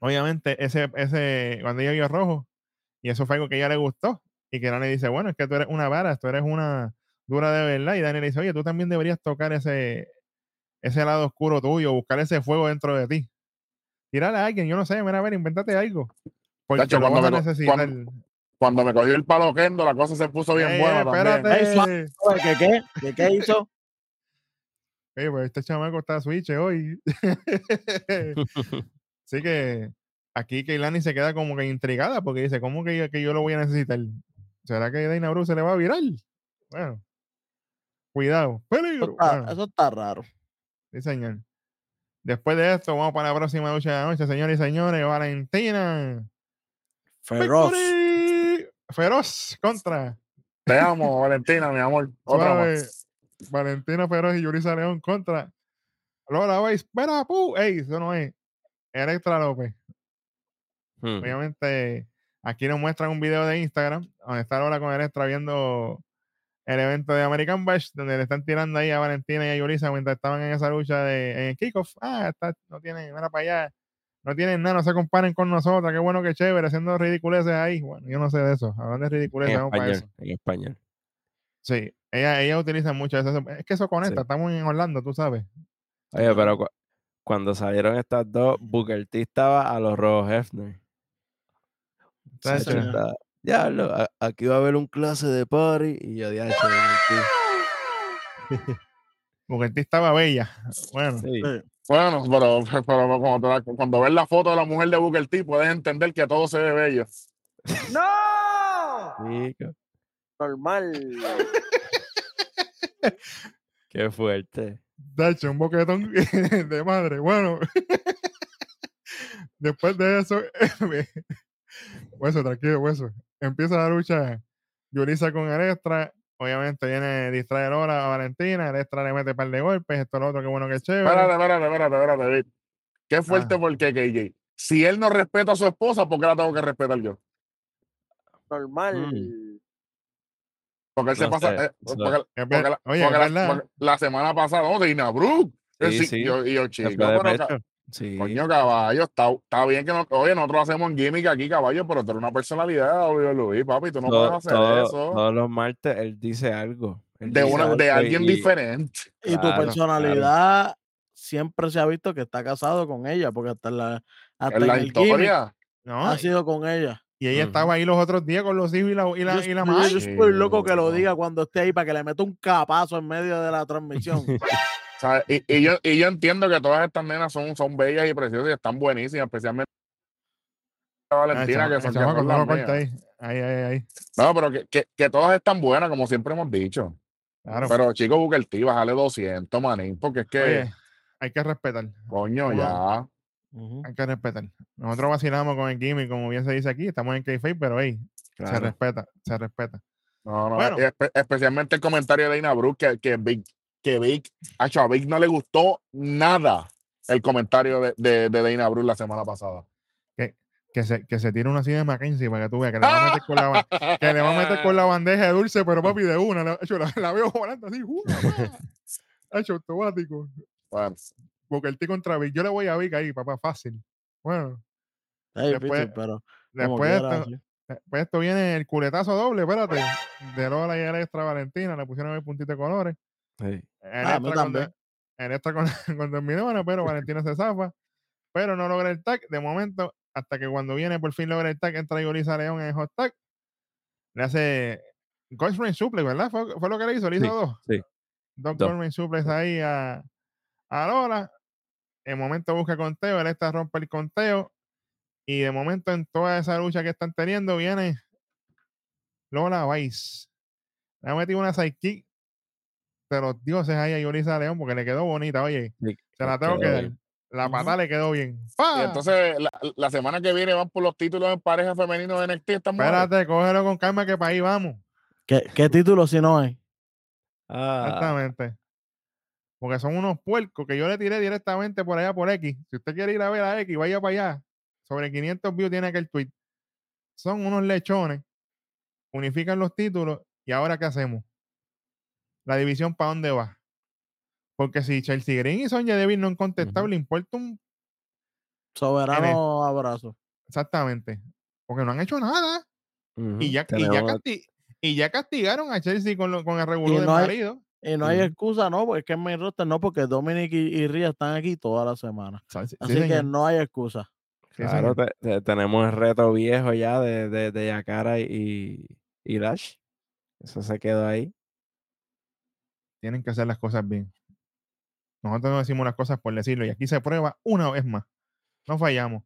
obviamente, ese, ese, cuando ella vio rojo, y eso fue algo que a ella le gustó, y que Dani dice, bueno, es que tú eres una vara, tú eres una dura de verdad, y Dani le dice, oye, tú también deberías tocar ese, ese lado oscuro tuyo, buscar ese fuego dentro de ti. Tírale a alguien, yo no sé, mira, a ver, invéntate algo. Porque Tacho, lo vas a cuando me necesitar. cuando- Cuando me cogió el palo Kendo, la cosa se puso bien Ey, buena ey, también. espérate. Oye, ¿Qué qué? ¿Qué, qué hizo? Oye, pues este chamaco está switch hoy. Así que aquí Keilani se queda como que intrigada porque dice, ¿cómo que, yo- que yo lo voy a necesitar? ¿Será que Dana Brooke se le va a virar? Bueno, cuidado, Eso está, Bueno, eso está raro. sí, señor. Después de esto, vamos para la próxima lucha de la noche, señores y señores. Valentina. Feroz. Victory. Feroz contra Te amo, Valentina, mi amor. Otra más. Valentina Feroz y Yurisa León contra Lola Weiss. ¡Espera, pu! ¡Ey! Eso no es. Electra López. Hmm. Obviamente, aquí nos muestran un video de Instagram donde está Lola con Electra viendo el evento de American Bash, donde le están tirando ahí a Valentina y a Yurisa mientras estaban en esa lucha de en el kickoff. Ah, está, no tienen, mira para allá. No tienen nada, no se comparen con nosotras. Qué bueno que chévere, haciendo ridiculeces ahí. Bueno, yo no sé de eso. Hablando de ridiculeces, En vamos para español, eso. en español. Sí, ella, ella utiliza mucho eso. Es que eso conecta. Sí. Estamos en Orlando, tú sabes. Oye, pero cu- cuando salieron estas dos, Booker T estaba a los rojos Hefner. Tacho. Sacho está, Diablo, a- aquí va a haber un clase de party y yo de Porque ti estaba bella. Bueno, Sí. Sí. Bueno, pero, pero cuando, te la- cuando ves la foto de la mujer de Booker T, puedes entender que todo se ve bello. ¡No! Normal. qué fuerte. Tacho, un boquetón de madre. Bueno, después de eso, hueso, tranquilo, hueso. Empieza la lucha Yurisa con Electra. Obviamente viene distraer ahora a Valentina. Electra le mete un par de golpes. Esto, lo otro, qué bueno que chévere. Espérate, espérate, espérate, espérate, David. Qué fuerte Ah. porque KJ. Si él no respeta a su esposa, ¿por qué la tengo que respetar yo? Normal. Porque él se pasa. eh, porque, la- Es porque ver- la, Oye, porque es la- verdad. porque la semana pasada, no, Dina Brooke. eh, Sí, sí, sí. Yo, y yo, chico, pero. Sí. coño, caballo, está, está bien que no. Oye, nosotros hacemos gimmick aquí, caballo, pero tú eres una personalidad, Luis, Luis, papi, tú no Todo- puedes hacer todo- eso. Todos los martes él dice algo. Él de, dice una, de algo alguien y- diferente. Y tu Claro, personalidad siempre se ha visto que está casado con ella, porque hasta, la, hasta En en la historia. No, ha sido con ella. y ella Ujú. estaba ahí los otros días con los hijos y la, y la, yo, y la madre. yo estoy loco que lo diga cuando esté ahí para que le meta un capazo en medio de la transmisión. Y, y yo, y yo entiendo que todas estas nenas son, son bellas y preciosas y están buenísimas, especialmente Ah, Valentina, que son, que son las mías. ahí. Ahí, ahí, ahí. No, pero que, que, que todas están buenas, como siempre hemos dicho. Claro. Pero chico, Booker T, bájale 200, manín, porque es que, Oye, hay que respetar. coño, ya. Hay que respetar. Nosotros vacilamos con el gimmick, como bien se dice aquí, estamos en K-Face, pero hey, se respeta, se respeta. No, no, Bueno. y espe- especialmente el comentario de Ina Brooke, que, que Big, que Big, acho, a Big no le gustó nada el comentario de, de, de Dana Brooke la semana pasada. Que se, que se tire una así de Mackenzie para que tú veas que le va a meter con la, que le va a meter con la bandeja de dulce, pero papi, de una. La, la, la veo volando así, ¡una! Hecho automático. Bueno, Porque el T contra Vic, yo le voy a Vic ahí, papá, fácil. Bueno, Después- pero Después esto, después viene el culetazo doble, espérate. De Lola y extra Valentina, le pusieron el puntito de colores. Sí. El Ah, a mí extra con, también. el extra con, con Dormidona, pero Valentina se zafa. Pero no logra el tag. De momento, hasta que cuando viene por fin logra el tag, entra Yulisa León en el hot tag. Le hace Ghost Rain Suplex, ¿verdad? Fue, fue lo que le hizo, le hizo Sí, dos. sí. Dos Dos. Ghost Rain Suplex ahí a, a Lola. En momento busca conteo, él está rompe el conteo. Y de momento en toda esa lucha que están teniendo viene Lola Vice. Le ha metido una sidekick de los dioses ahí a Yulisa León porque le quedó bonita, oye. Sí, Se la tengo que dar. La patada le quedó bien. Y entonces, la, la semana que viene van por los títulos en pareja femenino de NXT. Mujeres. Espérate, cógelo con calma que para ahí vamos. ¿Qué, qué título si no hay? Ah, Exactamente. Porque son unos puercos que yo le tiré directamente por allá por X. Si usted quiere ir a ver a X, vaya para allá. Sobre 500 views tiene aquel tweet. Son unos lechones. Unifican los títulos. ¿Y ahora qué hacemos? La división para dónde va. Porque si Chelsea Green y Sonya Deville no han contestado, Ujú. le importa un. Soberano abrazo. Exactamente. Porque no han hecho nada. Y ya, y, ya casti- y ya castigaron a Chelsea con, lo- con el no hay- marido. Y no hay excusa, no, porque es que en mi roster no, porque Dominic y, y Ria están aquí toda la semana. Sí, sí, Así que señor. no hay excusa. Sí, Claro, señor. te- te- tenemos el reto viejo ya de, de, de Yakara y, y Lash. Eso se quedó ahí. Tienen que hacer las cosas bien. Nosotros no decimos las cosas por decirlo. Y aquí se prueba una vez más. No fallamos.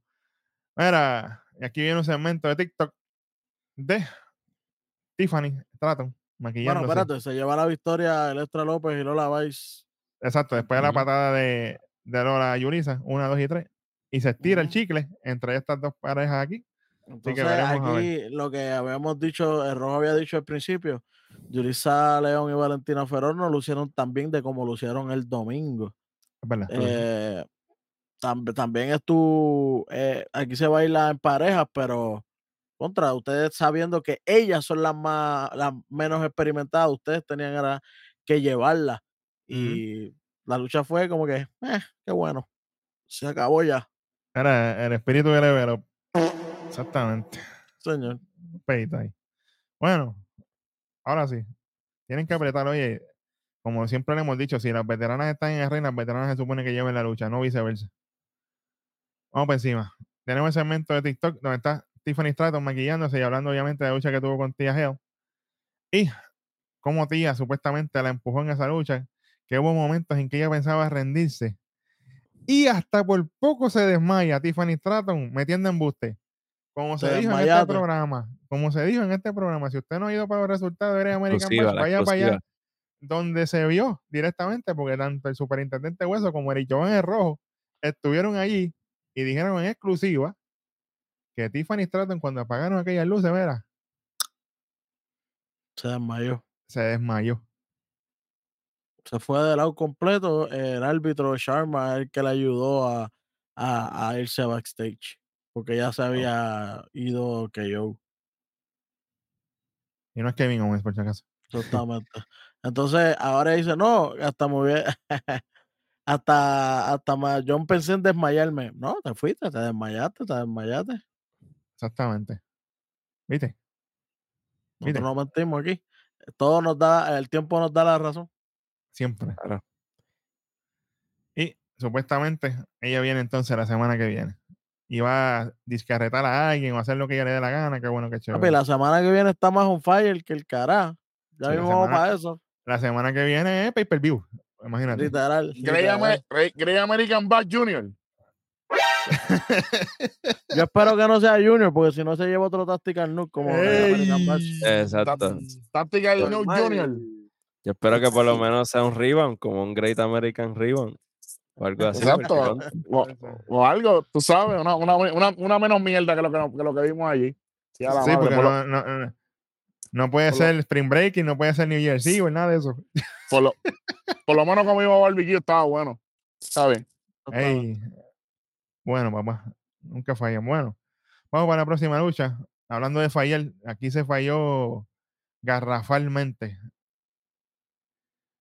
Mira, y aquí viene un segmento de TikTok de Tiffany Stratton Bueno, espérate, se lleva la victoria Electra López y Lola Vice. Exacto, después de la patada de, de Lola Yurisa, una, dos y tres. Y se estira el chicle entre estas dos parejas aquí. Entonces, ver. aquí lo que habíamos dicho, el Rojo había dicho al principio, Yurisa León y Valentina Ferrer no lucieron tan bien de como lucieron el domingo. Es. Eh, tam- también estuvo, eh, aquí se baila en parejas, pero contra ustedes sabiendo que ellas son las más, las menos experimentadas, ustedes tenían era que llevarla. Y la lucha fue como que, eh, qué bueno, se acabó ya, Era el espíritu de level up. Exactamente. señor. Bueno, ahora sí. Tienen que apretar, oye, como siempre le hemos dicho, si las veteranas están en el ring, las veteranas se supone que lleven la lucha, no viceversa. Vamos por encima. Tenemos el segmento de TikTok donde está Tiffany Stratton maquillándose y hablando obviamente de la lucha que tuvo con Tia Hell. Y como Tia supuestamente la empujó en esa lucha, que hubo momentos en que ella pensaba rendirse. Y hasta por poco se desmaya Tiffany Stratton metiendo embuste. Como se dijo en este desmayaste. programa, como se dijo en este programa, si usted no ha ido para los resultados de American Bash, vaya para allá donde se vio directamente, porque tanto el superintendente Hueso como el Joven el Rojo estuvieron allí y dijeron en exclusiva que Tiffany Stratton cuando apagaron aquellas luces, mira, Se desmayó. se desmayó. Se fue de lado completo. El árbitro Sharma el que le ayudó a, a, a irse backstage. Porque ya se había ido que yo. Y no es Kevin Owens, por si acaso. Totalmente. Entonces, ahora dice, no, hasta me hubiera- hasta, hasta ma- yo pensé en desmayarme. No, te fuiste, te desmayaste, te desmayaste. Exactamente. ¿Viste? ¿Viste? Nosotros no mentimos aquí. Todo nos da, el tiempo nos da la razón. Siempre. Claro. Y supuestamente ella viene entonces la semana que viene. Y va a discarretar a alguien o a hacer lo que ella le dé la gana. Qué bueno, qué Papi, chévere. la semana que viene está más on fire que el cara. Ya Sí, mismo para eso. La semana que viene es pay per view. Imagínate. Literal. Grey, American Bash Jr. Yo espero que no sea Junior, porque si no se lleva otro Tactical Nuke como Bash. Exacto. Táctica de Nuke Jr. Yo espero que por lo menos sea un rebound, como un Great American Rebound. O algo así. Exacto. O, o algo, tú sabes, una, una, una, una menos mierda que lo que, que lo que vimos allí. Sí, madre, porque por, no, no- no- no puede por lo- ser Spring Breaking, no puede ser New Year's Eve, nada de eso. por lo- por lo menos como iba barbecue estaba bueno. Está bien. Ey, Bueno, papá, nunca fallan. Bueno, vamos para la próxima lucha. Hablando de fallar, aquí se falló garrafalmente.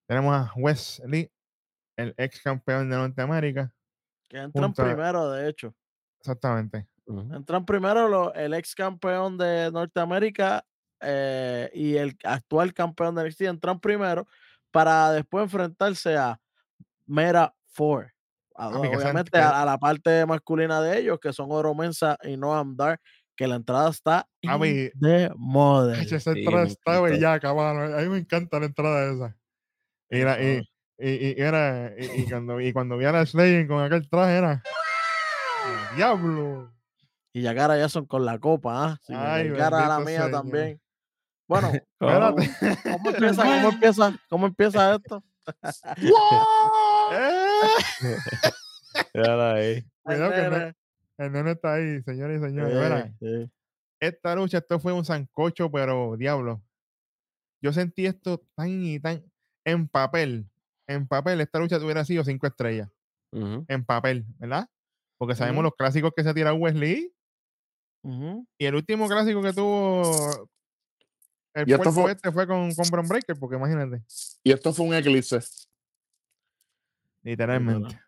Tenemos a Wesley, el ex campeón de Norteamérica. Que entran Junto primero, de hecho. Exactamente. Entran primero lo- el ex campeón de Norteamérica eh, y el actual campeón de NXT entran primero para después enfrentarse a Mera 4. A- obviamente que- a, a la parte masculina de ellos, que son Oro Mensa y Noam Dar, que la entrada está de moda. Esa Sí, entrada me está bellaca, mano. A mí me encanta la entrada esa. Y, la- y. y, y- era, y, y cuando, y cuando vi a la Slayer con aquel traje era. ¡Oh, ¡Diablo! Y Yagara Jason con la copa, ¿ah? Si me Ay, la mía señor. también. Bueno, ¿Cómo? Espérate. ¿cómo empieza, cómo empieza, cómo empieza esto? ¡Eh! Míralo ahí. Cuidado que no-. El nene está ahí, señores y señores. Mira, Sí, sí. esta lucha, esto fue un sancocho, pero diablo. Yo sentí esto tan y tan. En papel, en papel, esta lucha tuviera sido cinco estrellas. En papel, ¿verdad? Porque sabemos los clásicos que se tira Wesley Ujú. y el último clásico que tuvo el Y esto fue- este fue con, con Bron Breaker, porque imagínate, Y esto fue un eclipse. literalmente.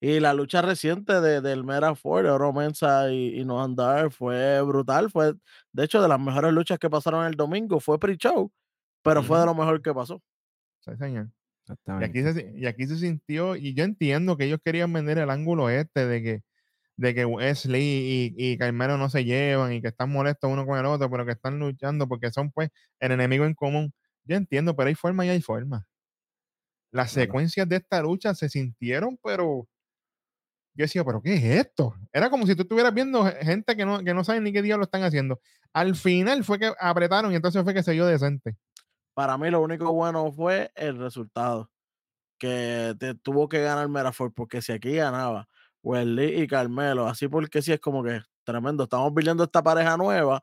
Y la lucha reciente de, del Mera Ford, Oro Mensa y, y No Andar fue brutal. Fue, de hecho, de las mejores luchas que pasaron el domingo. Fue pre-show, pero fue de lo mejor que pasó. Sí, señor. Y aquí, se, y aquí se sintió, y yo entiendo que ellos querían vender el ángulo este de que, de que Wesley y, y Carmelo no se llevan y que están molestos uno con el otro, pero que están luchando porque son pues el enemigo en común. Yo entiendo, pero hay forma y hay forma. Las secuencias de esta lucha se sintieron, pero yo decía, pero ¿qué es esto? Era como si tú estuvieras viendo ge- gente que no, que no saben ni qué diablo están haciendo. Al final fue que apretaron y entonces fue que se vio decente. Para mí, lo único bueno fue el resultado. Que te, tuvo que ganar Mera Ford, porque si aquí ganaba Wesley y Carmelo, así porque sí es como que tremendo. Estamos viendo esta pareja nueva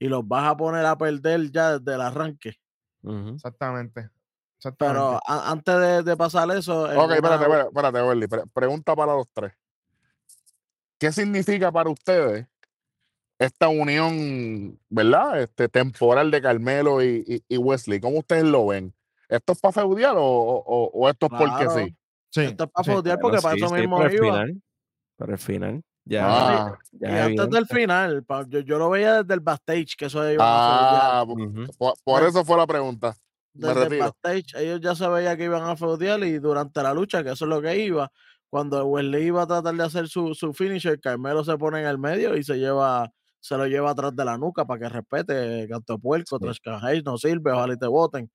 y los vas a poner a perder ya desde el arranque. Exactamente. Pero Exactamente. a- antes de, de pasar eso. en Ok, espérate, espérate, espérate, Welly. Pre- pregunta para los tres. ¿Qué significa para ustedes esta unión, verdad? Este temporal de Carmelo y, y- y Wesley. ¿Cómo ustedes lo ven? ¿Esto es para feudear o, o- o esto es porque sí? Sí, Esto es para sí. fodear porque Bueno, para sí, eso mismo el iba. final. Por el final. Ya, Ah, ya y es antes del final, pa- yo, yo lo veía desde el backstage, que eso a ah, feudear. Ujú. por, por eso fue la pregunta. Me Desde el backstage, ellos ya se veía que iban a feudear y durante la lucha, que eso es lo que iba, cuando Wesley iba a tratar de hacer su, su finisher, Carmelo se pone en el medio y se lleva, se lo lleva atrás de la nuca para que respete, canto de puerco, can hate, no sirve, ojalá y te voten.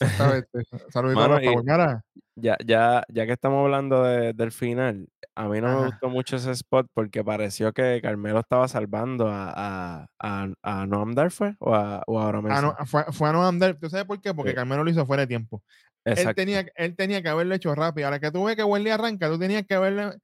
Mira, Ya, ya, ya que estamos hablando de- del final, a mí no me gustó mucho ese spot porque pareció que Carmelo estaba salvando a, a, a, a Noam Dar, ¿fue? O a, o a no, fue, fue a no andar. ¿Tú sabes por qué? Porque Sí. Carmelo lo hizo fuera de tiempo. Él tenía, él tenía que haberlo hecho rápido. A la que tú ves que Wesley arranca, tú tenías que haberle.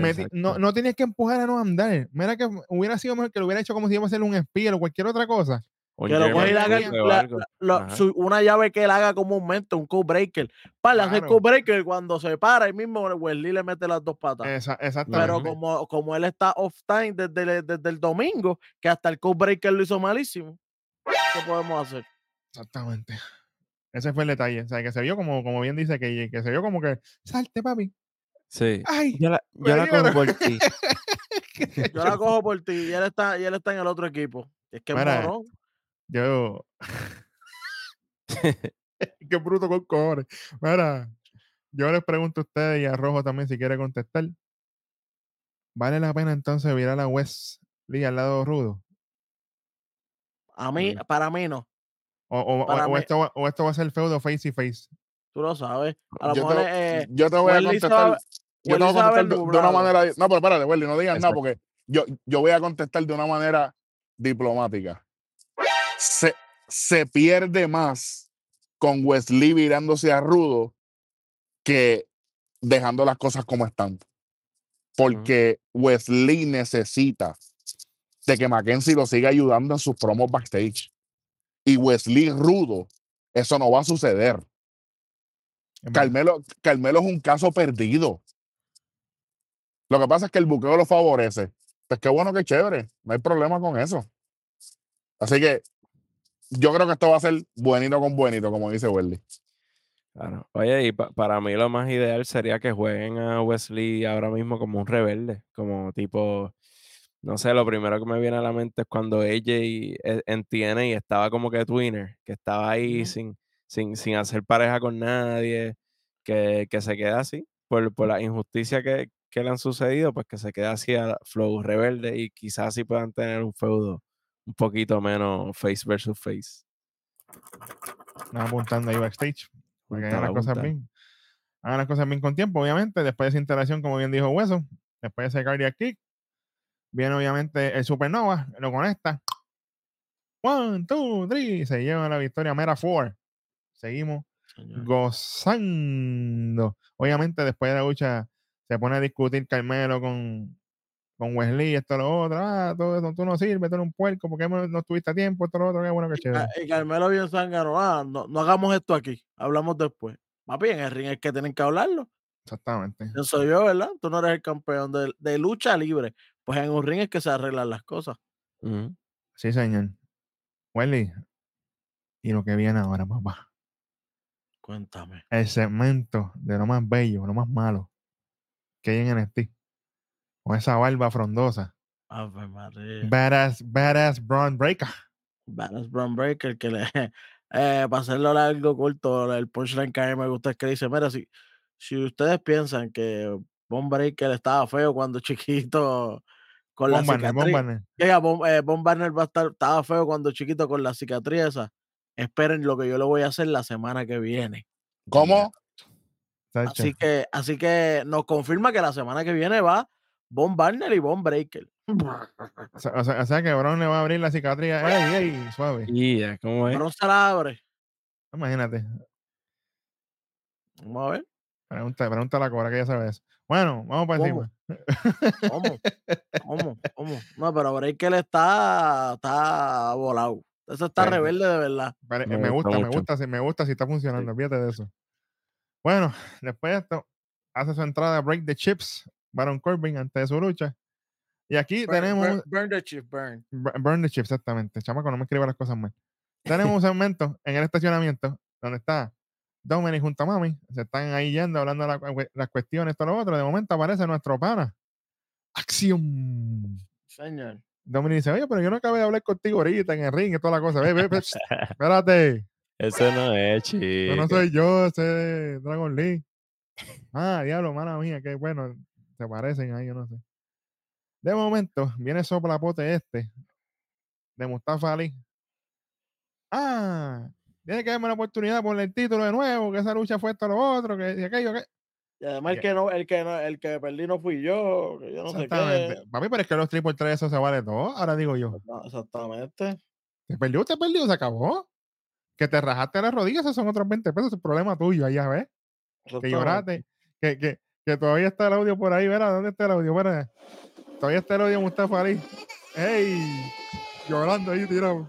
Meti- no, no tenías que empujar a no andar. Mira que hubiera sido mejor que lo hubiera hecho como si iba a ser un espía o cualquier otra cosa. Que lo German haga el- la- la- su- una llave que él haga comúnmente, un code breaker. Para le hace el Claro. code breaker cuando se para, ahí mismo Wesley le mete las dos patas. Esa- Pero exactamente. como, como él está off time desde, el- desde el domingo, que hasta el code breaker lo hizo malísimo, ¿qué podemos hacer? Exactamente. Ese fue el detalle. O sea, que se vio como, como bien dice que, que se vio como que salte, papi. Sí. Ay, Yo la, me yo la cojo por ti. Yo la cojo por ti y él está, y él está en el otro equipo. Es que Mira, morón. Yo. Qué bruto con cojones. Mira, yo les pregunto a ustedes y a Rojo también si quiere contestar. ¿Vale la pena entonces virar a Wesley al lado rudo? A mí, para mí no. O, o- o- Para o mí- esto, va- o esto va a ser feudo face y face. Tú lo sabes. A lo Yo mejor te, eh, yo te voy a contestar. sabe- Yo te voy a contestar de, de una manera. No, pero espérate, Welly, no digas nada porque yo, yo voy a contestar de una manera diplomática. Se, se pierde más con Wesley virándose a Rudo que dejando las cosas como están. Porque Wesley necesita de que Mackenzie lo siga ayudando en sus promos backstage. Y Wesley Rudo, eso no va a suceder. Carmelo, Carmelo es un caso perdido. Lo que pasa es que el buqueo lo favorece. Pues qué bueno, qué chévere. No hay problema con eso. Así que yo creo que esto va a ser buenito con buenito, como dice Welly. Claro. Oye, y pa- para mí lo más ideal sería que jueguen a Wesley ahora mismo como un rebelde, como tipo, no sé, lo primero que me viene a la mente es cuando AJ eh, en TNA estaba como que twinner, que estaba ahí sin, sin, sin hacer pareja con nadie, que, que se queda así, por, por la injusticia que, que le han sucedido, pues que se queda así a Flow rebelde y quizás así puedan tener un feudo un poquito menos face versus face. Están apuntando ahí backstage. Para que hagan las cosas bien. Hagan las cosas bien con tiempo, obviamente. Después de esa interacción, como bien dijo Hueso, después de ese cardiac kick, viene obviamente el Supernova, lo conecta. One, two, three. Se lleva la victoria Mera Four. Seguimos Señor. gozando. Obviamente, después de la lucha, se pone a discutir Carmelo con, con Wesley, esto, lo otro. Ah, todo eso, tú no sirves, tú eres un puerco, porque no, estuviste a tiempo, esto, lo otro, qué bueno, qué chévere. Y Carmelo bien zángano, ah, no, no hagamos esto aquí, hablamos después. Papi, en el ring es que tienen que hablarlo. Exactamente. Yo soy yo, ¿verdad? Tú no eres el campeón de, de lucha libre. Pues en un ring es que se arreglan las cosas. Sí, señor. Wesley. Y lo que viene ahora, papá. Cuéntame. El segmento de lo más bello, lo más malo que hay en NXT. Con esa barba frondosa. Ave María. Badass, badass Braun Breaker. Badass Brown Breaker, que le, eh, para hacerlo largo, corto, el punchline que a mí me gusta es que dice, mira, si, si ustedes piensan que Von Breaker estaba feo cuando chiquito con la Von Barner, Von cicatriz, Barner. Llega, Von, eh, Von Barner va a estar, estaba feo cuando chiquito con la cicatriz esa. Esperen lo que yo le voy a hacer la semana que viene. ¿Cómo? Así que, así que nos confirma que la semana que viene va Von Barner y Von Breaker. O sea, o sea- o sea que Braun le va a abrir la cicatriz. ¡Ey, ey! Suave. Y ya, ¿cómo es? Pero se la abre. Imagínate. Vamos a ver. Pregunta, pregunta a la cobra que ya sabe eso. Bueno, vamos para ¿Cómo? encima. ¿Cómo? ¿Cómo? ¿Cómo? No, pero Breaker está, está volado. Eso está Sí. rebelde de verdad. Pero, eh, Me me gusta gusta, me gusta, si me gusta si está funcionando, fíjate de eso. Bueno, después de esto, hace su entrada Break the Chips, Baron Corbin antes de su lucha. Y aquí Burn, tenemos burn, burn the chief, burn. Bur- Burn the Chips, exactamente. Chamaco, no me escriba las cosas mal. Tenemos un segmento en el estacionamiento donde está Dominic junto a Mami. Se están ahí yendo, hablando de la cue- las cuestiones, todo lo otro. De momento aparece nuestro pana. Acción. Señor. Dominic dice, oye, pero yo no acabé de hablar contigo ahorita en el ring y toda la cosa. Ve, ve, ve, espérate. Eso no es, chico. Yo no soy yo, ese es Dragon Lee. Ah, diablo, mala mía, qué bueno. Se parecen ahí, yo no sé. De momento, viene soplapote este de Mustafa Ali. Ah, tiene que darme la oportunidad por el título de nuevo, que esa lucha fue esto, lo otro, que y aquello, que. Y además el que no, el que no, el que perdí no fui yo, que yo no sé qué. Papi, pero es que los triple tres eso se vale todo. Ahora digo yo, No, Exactamente. te perdió, te perdió, se acabó. Que te rajaste las rodillas, esos son otros 20 pesos, es problema tuyo, allá ves. que lloraste, que, que, que todavía está el audio por ahí, ¿verdad? ¿Dónde está el audio? Espera. Todavía está el audio Mustafa Ali. ¡Ey! Llorando ahí, tirado.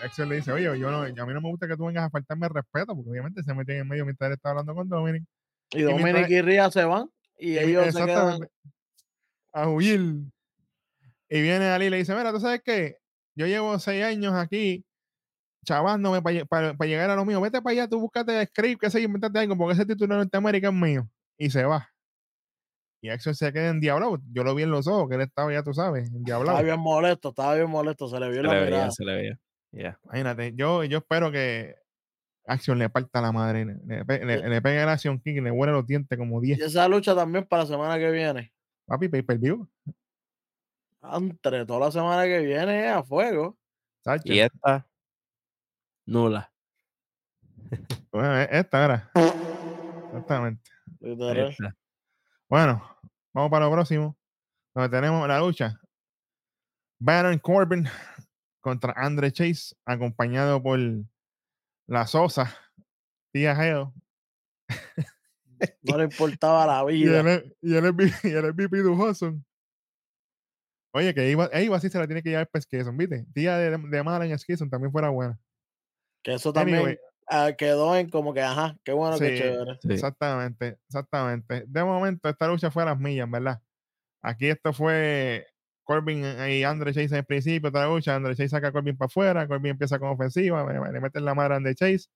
Jackson le dice, oye, yo no, a mí no me gusta que tú vengas a faltarme el respeto, porque obviamente se metió en medio mientras él estaba hablando con Dominic. Y Dominic y Ria se van y Y ellos se quedan. A huir. Y viene Ali y le dice, mira, ¿tú sabes qué? Yo llevo seis años aquí chavándome para llegar a lo mío. Vete para allá, tú búscate script, que sé yo, inventate algo, porque ese título de Norteamérica es mío. Y se va. Y Axel se queda endiablado. Yo lo vi en los ojos, que él estaba, ya tú sabes, endiablado. Estaba bien molesto, estaba bien molesto, se le vio Se la le mirada. veía, se le veía. Imagínate, yo, yo espero que Action le parta la madre, le, le, pe- le- le pegue el Action King y le huele los dientes como 10. Y esa lucha también para la semana que viene. Papi, pay per view. Entre toda la semana que viene a fuego. Sacho. Y esta, nula. Bueno, e- esta era. Exactamente. Esta. Bueno, vamos para lo próximo. Donde tenemos la lucha. Baron Corbin contra Andre Chase, acompañado por la Sosa, Tía Hale No le importaba la vida. Y y el MVP Hudson. Oye, que iba, iba así se la tiene que llevar Pesqueson, ¿viste? Tía de, de mala en Skison también fuera buena. Que eso también Anyway, ah, quedó en como que, ajá, qué bueno, qué Sí. chévere. Sí. Exactamente, exactamente. De momento, esta lucha fue a las millas, ¿verdad? Aquí esto fue Corbin y Andre Chase en el principio, otra lucha. Andre Chase saca a Corbin para afuera, Corbin empieza con ofensiva, le, meten la madre a Andre Chase.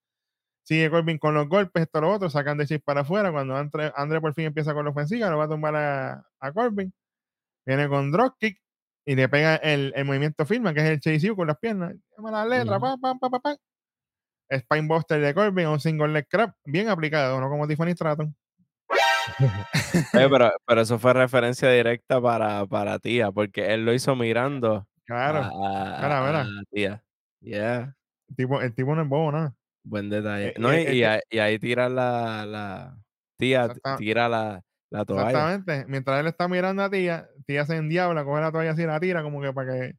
Sigue Corbin con los golpes, esto lo otro, sacan de Chase para afuera. Cuando Andre, Andre por fin empieza con la ofensiva, lo va a tumbar a, a Corbin. Viene con dropkick y le pega el, el movimiento firme, que es el chase you con las piernas. Llama la letra, pam, pam, pam, pam, pam. Spinebuster de Corbin, un single leg crab, bien aplicado, no como Tiffany Stratton. Pero, pero eso fue referencia directa para, para tía, porque él lo hizo mirando Claro, a, mira, a- tía. Yeah, el tipo, el tipo no es bobo, nada. buen detalle. Eh, No, y, eh, y ahí, y ahí tira la, la tía, tira la, la toalla. Exactamente. Mientras él está mirando a tía, tía se endiabla, coge la toalla así la tira, como que para que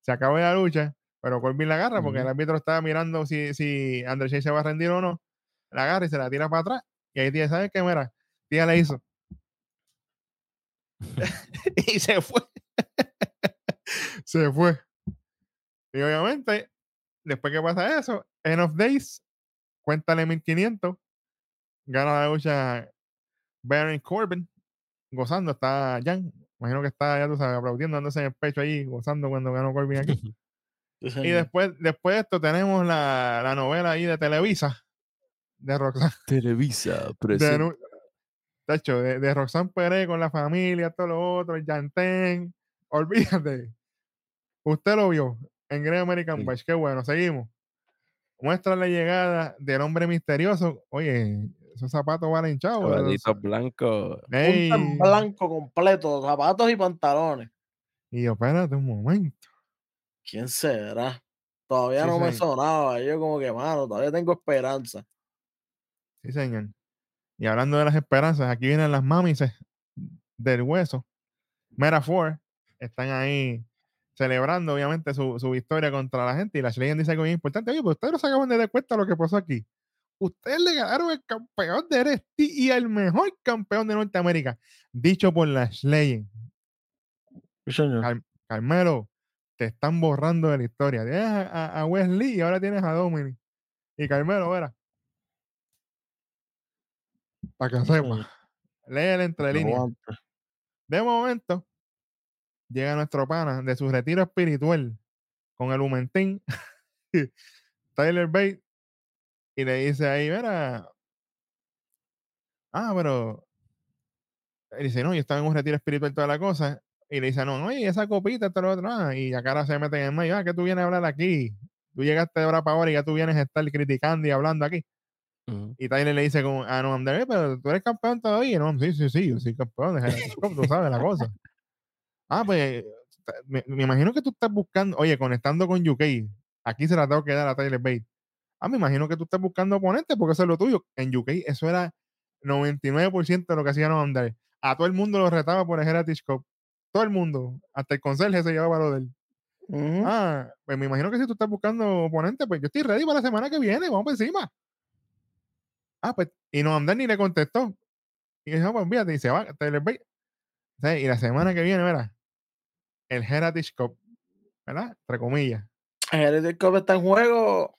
se acabe la lucha. Pero Corbin la agarra porque el árbitro estaba mirando si, si Chase se va a rendir o no. La agarra y se la tira para atrás. Y ahí tía, ¿sabes qué? Mira, tía le hizo. y se fue. se fue. Y obviamente, después que pasa eso, End of Days, cuéntale 1500, gana la lucha Baron Corbin, gozando, está Jan, imagino que está, ya tú sabes, aplaudiendo, dándose en el pecho ahí, gozando cuando ganó Corbin aquí. Y después, después de esto tenemos la, la novela ahí de Televisa, de Roxanne, Televisa de, nu- tacho, de, de Roxanne Pérez con la familia, todo lo otro, el Yantén, olvídate. Usted lo vio en Great American Sí. Bash, qué bueno, seguimos. Muestra la llegada del hombre misterioso. Oye, esos zapatos valen chavo. Chavalitos blancos. Ey, blanco completo, zapatos y pantalones. y yo, espérate un momento. ¿Quién será? Todavía Sí, no me sonaba. Yo como que, mano, todavía tengo esperanza. Sí, señor. Y hablando de las esperanzas, aquí vienen las mamises del hueso. Metaphor. Están ahí celebrando, obviamente, su, su victoria contra la gente. Y la Legend dice algo bien importante. Oye, pues ustedes no se acaban de dar cuenta de lo que pasó aquí. Ustedes le ganaron el campeón de NXT y el mejor campeón de Norteamérica. Dicho por la Legend. Sí, señor. Car- Carmelo, te están borrando de la historia. Tienes a, Wesley y ahora tienes a Dominic. Y Carmelo, verá. Para que sepa. Lee el entre líneas. Aguanta. De momento, llega nuestro pana de su retiro espiritual con el Humentín, Tyler Bate, y le dice ahí, mira, ah, pero, él dice, no, yo estaba en un retiro espiritual toda la cosa, y le dice, no, no, y esa copita, esto, lo otro, ah, y acá se mete en el medio, ah, que tú vienes a hablar aquí, tú llegaste de hora para ahora y ya tú vienes a estar criticando y hablando aquí. Ujú. Y Tyler le dice como, ah, no, Andrés, pero tú eres campeón todavía. No, sí, sí, sí, yo soy campeón tú sabes la cosa. Ah, pues, me, me imagino que tú estás buscando, oye, conectando con UK, aquí se la tengo que dar a Tyler Bate. Ah, me imagino que tú estás buscando oponentes porque eso es lo tuyo. En UK eso era 99% de lo que hacía no Andrés. A todo el mundo lo retaba por el Heritage Cup. Todo el mundo, hasta el conserje se llevaba lo de él. Ah, pues me imagino que si tú estás buscando oponentes, pues yo estoy ready para la semana que viene, vamos por encima. Ah, pues, y no andar ni le contestó. Y dijo, pues fíjate, y se va. O sea, Y la semana que viene, verá, el Heritage Cup, ¿verdad? Entre comillas. El Heritage Cup está en juego.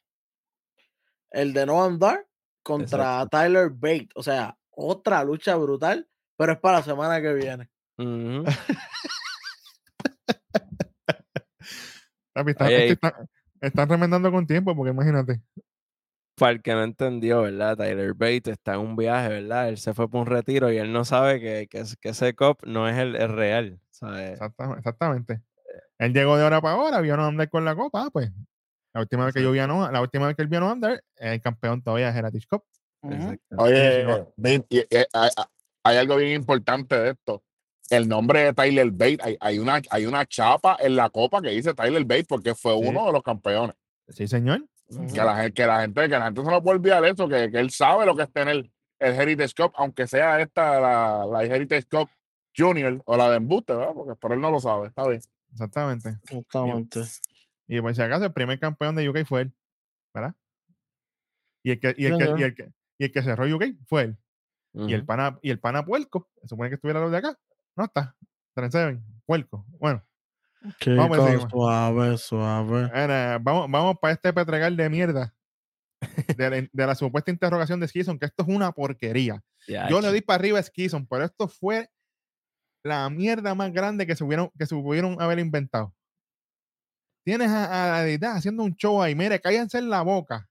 El de no andar contra Tyler Bate. O sea, otra lucha brutal, pero es para la semana que viene. Papi, Oye, es y- está- están remendando con tiempo, porque imagínate. Para el que no entendió, ¿verdad? Tyler Bate está en un viaje, ¿verdad? Él se fue por un retiro y él no sabe que, que, es- que ese cop no es el, el real, ¿sabes? Exacta- Exactamente. Él llegó de hora para hora, vio a no andar con la copa, pues. La última vez que yo vi a no, la última vez que él vio a no andar, es el campeón todavía de Heritage Cup. Exacto. Oye, hay, hay algo bien importante de esto. El nombre de Tyler Bate, hay, hay una, hay una chapa en la copa que dice Tyler Bate porque fue Sí. uno de los campeones. Sí, señor. Que la, que la gente, que la gente se no puede olvidar eso, que, que él sabe lo que es tener el Heritage Cup, aunque sea esta, la, la Heritage Cup Junior o la de embuste, ¿verdad? Porque por él no lo sabe, está bien. Exactamente. Exactamente. Y por si acaso, el primer campeón de UK fue él, ¿verdad? Y el que, y el que, y el que, y el que cerró UK fue él. Y el pana, y el pana puerco, se supone que estuviera los de acá. No está. 37, puerco. Bueno, Chico, Vamos encima. suave, suave. Ahora, vamos, vamos para este petregal de mierda. De la, de la supuesta interrogación de Skison, que esto es una porquería. Yo le di para arriba a Skison, pero esto fue la mierda más grande que se, hubieron, que se pudieron haber inventado. Tienes a, a la deidad haciendo un show ahí, mire, cállense en la boca.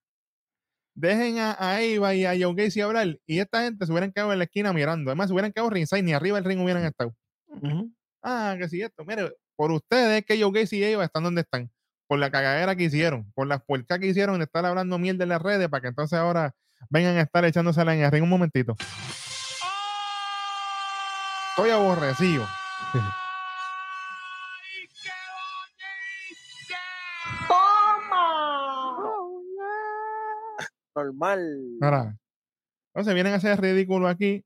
Dejen a, a Eva y a Joe Gacy hablar y esta gente se hubieran quedado en la esquina mirando. Además, se hubieran quedado ringside, ni arriba del ring hubieran estado. Ah, que si esto. Mire, por ustedes que yo Gacy y ellos están donde están. Por la cagadera que hicieron, por las puercas que hicieron de estar hablando mierda en las redes para que entonces ahora vengan a estar echándosela en el ring un momentito. Estoy aborrecido. Normal. Entonces vienen a hacer ridículo aquí.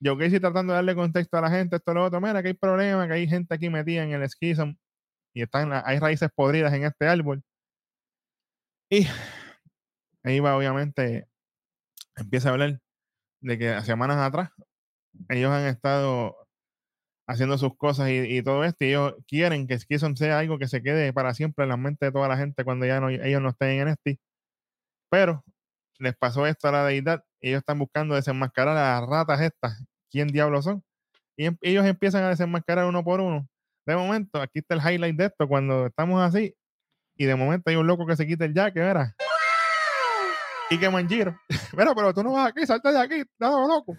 Yo Gacy tratando de darle contexto a la gente, esto lo otro. Mira, que hay problema, que hay gente aquí metida en el schism y están, hay raíces podridas en este árbol. Y ahí va, obviamente, empieza a hablar de que semanas atrás ellos han estado haciendo sus cosas y, y todo esto, y ellos quieren que Schism sea algo que se quede para siempre en la mente de toda la gente cuando ya no, ellos no estén en NXT. Pero les pasó esto a la deidad, ellos están buscando desenmascarar a las ratas estas, quién diablos son, y em- ellos empiezan a desenmascarar uno por uno. De momento, aquí está el highlight de esto, cuando estamos así, y de momento hay un loco que se quita el jaque, ¿verdad? Y que Manjiro. Mira, pero tú no vas aquí, salta de aquí, no, loco.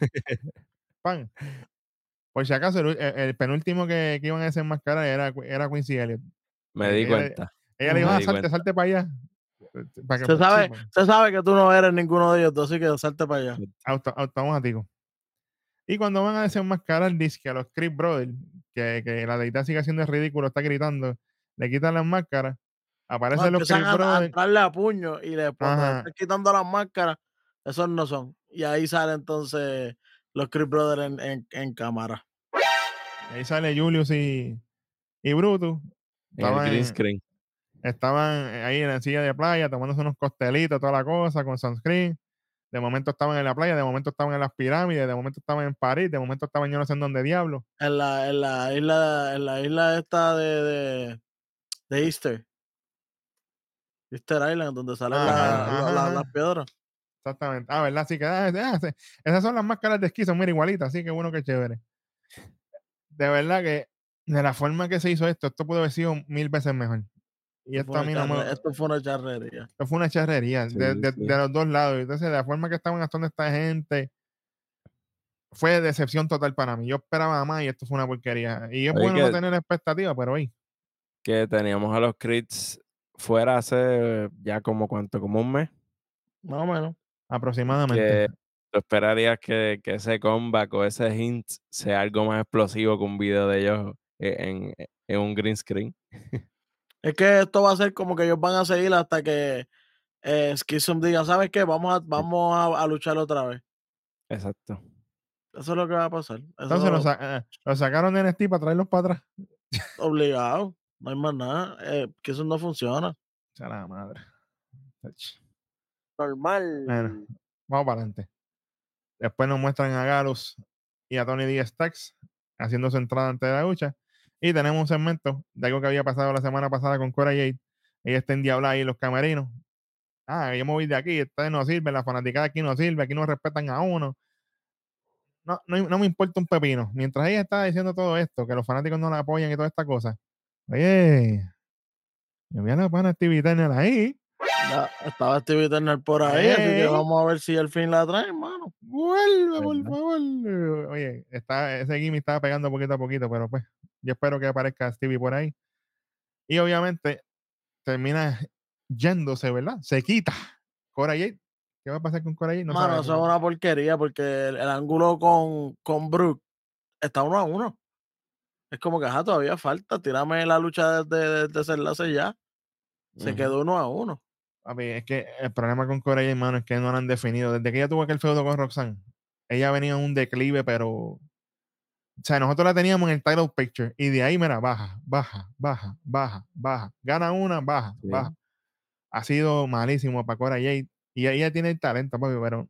Pan. Por si acaso, el, penúltimo que, que iban a desenmascarar era, era Quincy Elliott. Me di Ella- cuenta. Ella le dijo, Me ah, salte, salte para allá. Para que- Se sabe, se sabe que tú no eres ninguno de ellos, dos, así que salte para allá. auto- automático. Y cuando van a desenmascarar, dice que a los Creep Brothers, que, que la deidad sigue haciendo el ridículo, está gritando, le quitan las máscaras, No, aparecen los Creep a, a Brothers. entrarle a puño y Ajá. están quitando las máscaras, esos no son. Y ahí sale entonces los Creep Brothers en, en, en cámara. Ahí sale Julius y, y Brutus. En el green screen. Estaban ahí en la silla de playa tomándose unos costelitos, toda la cosa, con sunscreen. De momento estaban en la playa, de momento estaban en las pirámides, de momento estaban en París, de momento estaban yo no sé en dónde diablo. En la, en la isla, en la isla esta de, de, de Easter. Easter Island, donde salen la- las piedras. Exactamente. Ah, ¿verdad? Así que ah, ah, esas son las máscaras de esquizo, mira, igualitas, así que bueno, que chévere. De verdad que de la forma que se hizo esto, esto pudo haber sido mil veces mejor. Y Esto esto a fue mí una no me. Esto fue una charrería. Esto fue una charrería Sí, de, de- sí. de los dos lados. Entonces, la forma que estaban actuando esta gente, fue decepción total para mí. Yo esperaba más y esto fue una porquería. Y es Oye, bueno no tener expectativas, pero hoy. Que teníamos a los Crits fuera hace ya como cuánto, como un mes. Más o menos. Aproximadamente. Que tú esperarías que, que ese comeback o ese hint sea algo más explosivo que un video de ellos e- en, en un green screen. Es que esto va a ser como que ellos van a seguir hasta que eh, Schism diga, ¿sabes qué? Vamos a, vamos a, a luchar otra vez. Exacto. Eso es lo que va a pasar. Eso Entonces lo, sa- eh, lo sacaron de NXT para traerlos para atrás. obligado. No hay más nada. Eh, que eso no funciona. O sea, la madre. Normal. Bueno, vamos para adelante. Después nos muestran a Galus y a Tony D. Stacks haciendo su entrada ante la lucha. Y tenemos un segmento de algo que había pasado la semana pasada con Cora Jade. Ella está endiablada ahí en los camerinos. Ah, yo me voy de aquí, esta no sirve, la fanaticada aquí no sirve, aquí no respetan a uno. No, no, no me importa un pepino. Mientras ella está diciendo todo esto, que los fanáticos no la apoyan y toda esta cosa. Oye, yo vi a la pana Turner ahí. Estaba Stevie Turner por ahí, así que vamos a ver si al fin la traen, mano. Vuelve, por favor. Oye, está, ese Gimme estaba pegando poquito a poquito, pero pues yo espero que aparezca Stevie por ahí. Y obviamente termina yéndose, ¿verdad? Se quita. Cora Jade. ¿Qué va a pasar con Cora Jade? No mano, eso es una porquería porque el, el ángulo con, con Brook está uno a uno. Es como que, ajá, todavía falta. Tírame la lucha de, de, de desenlace ya. Se quedó uno a uno. Papi, es que el problema con Jade, hermano, es que no la han definido. Desde que ella tuvo aquel feudo con Roxanne, ella venía en un declive, pero. O sea, nosotros la teníamos en el title picture y de ahí, mira, baja, baja, baja, baja, baja. Gana una, baja, Sí. baja. Ha sido malísimo para Cora Jade. Y ella tiene el talento, papi, pero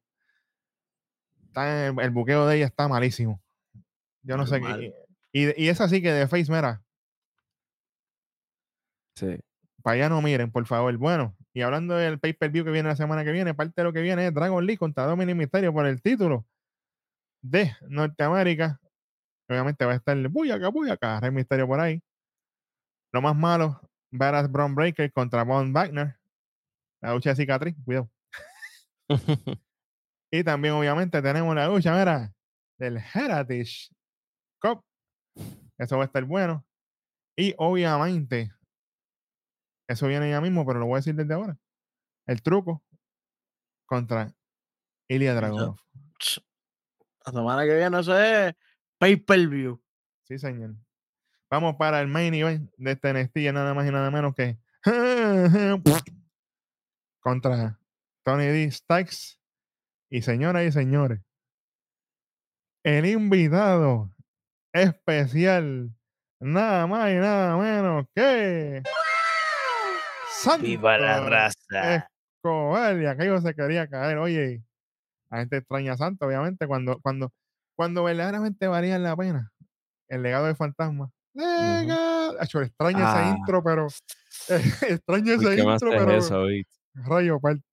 está en el, el buqueo de ella está malísimo. Yo no sé qué. Y, y es así que de Face, mira, Sí. para allá no miren, por favor. Bueno, y hablando del pay-per-view que viene la semana que viene, parte de lo que viene es Dragon League contra Dominic Mysterio por el título de Norteamérica. Obviamente va a estar el Buyaka, Buyaka, Rey Misterio por ahí. Lo más malo, Badass Brown Breaker contra Von Wagner. La lucha de cicatriz, cuidado. Y también, obviamente, tenemos la lucha, mira, del Heritage Cup Eso va a estar bueno. Y obviamente, eso viene ya mismo, pero lo voy a decir desde ahora. El truco contra Ilya Dragunov. Ch, La semana que viene eso es pay per view. Sí, señor. Vamos para el main event de este NXT, nada más y nada menos que contra Tony D. Stykes. Y señoras y señores, el invitado especial, nada más y nada menos que ¡Viva la Santo raza! Escobar. Y aquello se quería caer. Oye, la gente extraña a Santo, obviamente, cuando, cuando, cuando verdaderamente valía la pena. El legado del fantasma. Legado. Extraño ese Ah. intro, pero. extraño ese ¿Qué más intro, es pero. eso? Rayo parte.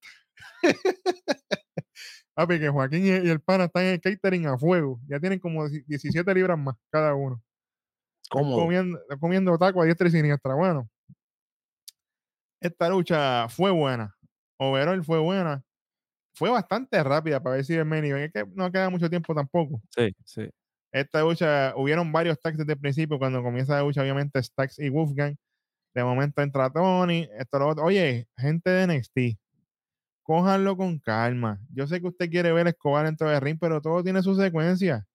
Papi, que Joaquín y, el pana están en el catering a fuego. Ya tienen como 17 libras más cada uno. Cómodo. comiendo, comiendo taco a diestra y siniestra. Bueno, esta lucha fue buena. Overall fue buena. Fue bastante rápida para ver si el main event. Es que no queda mucho tiempo tampoco. Sí, sí. Esta lucha, hubieron varios tags desde el principio. Cuando comienza la lucha, obviamente, Stacks y Wolfgang. De momento entra Tony. Esto, lo otro. Oye, gente de NXT, cójanlo con calma. Yo sé que usted quiere ver Escobar dentro del ring, pero todo tiene su secuencia.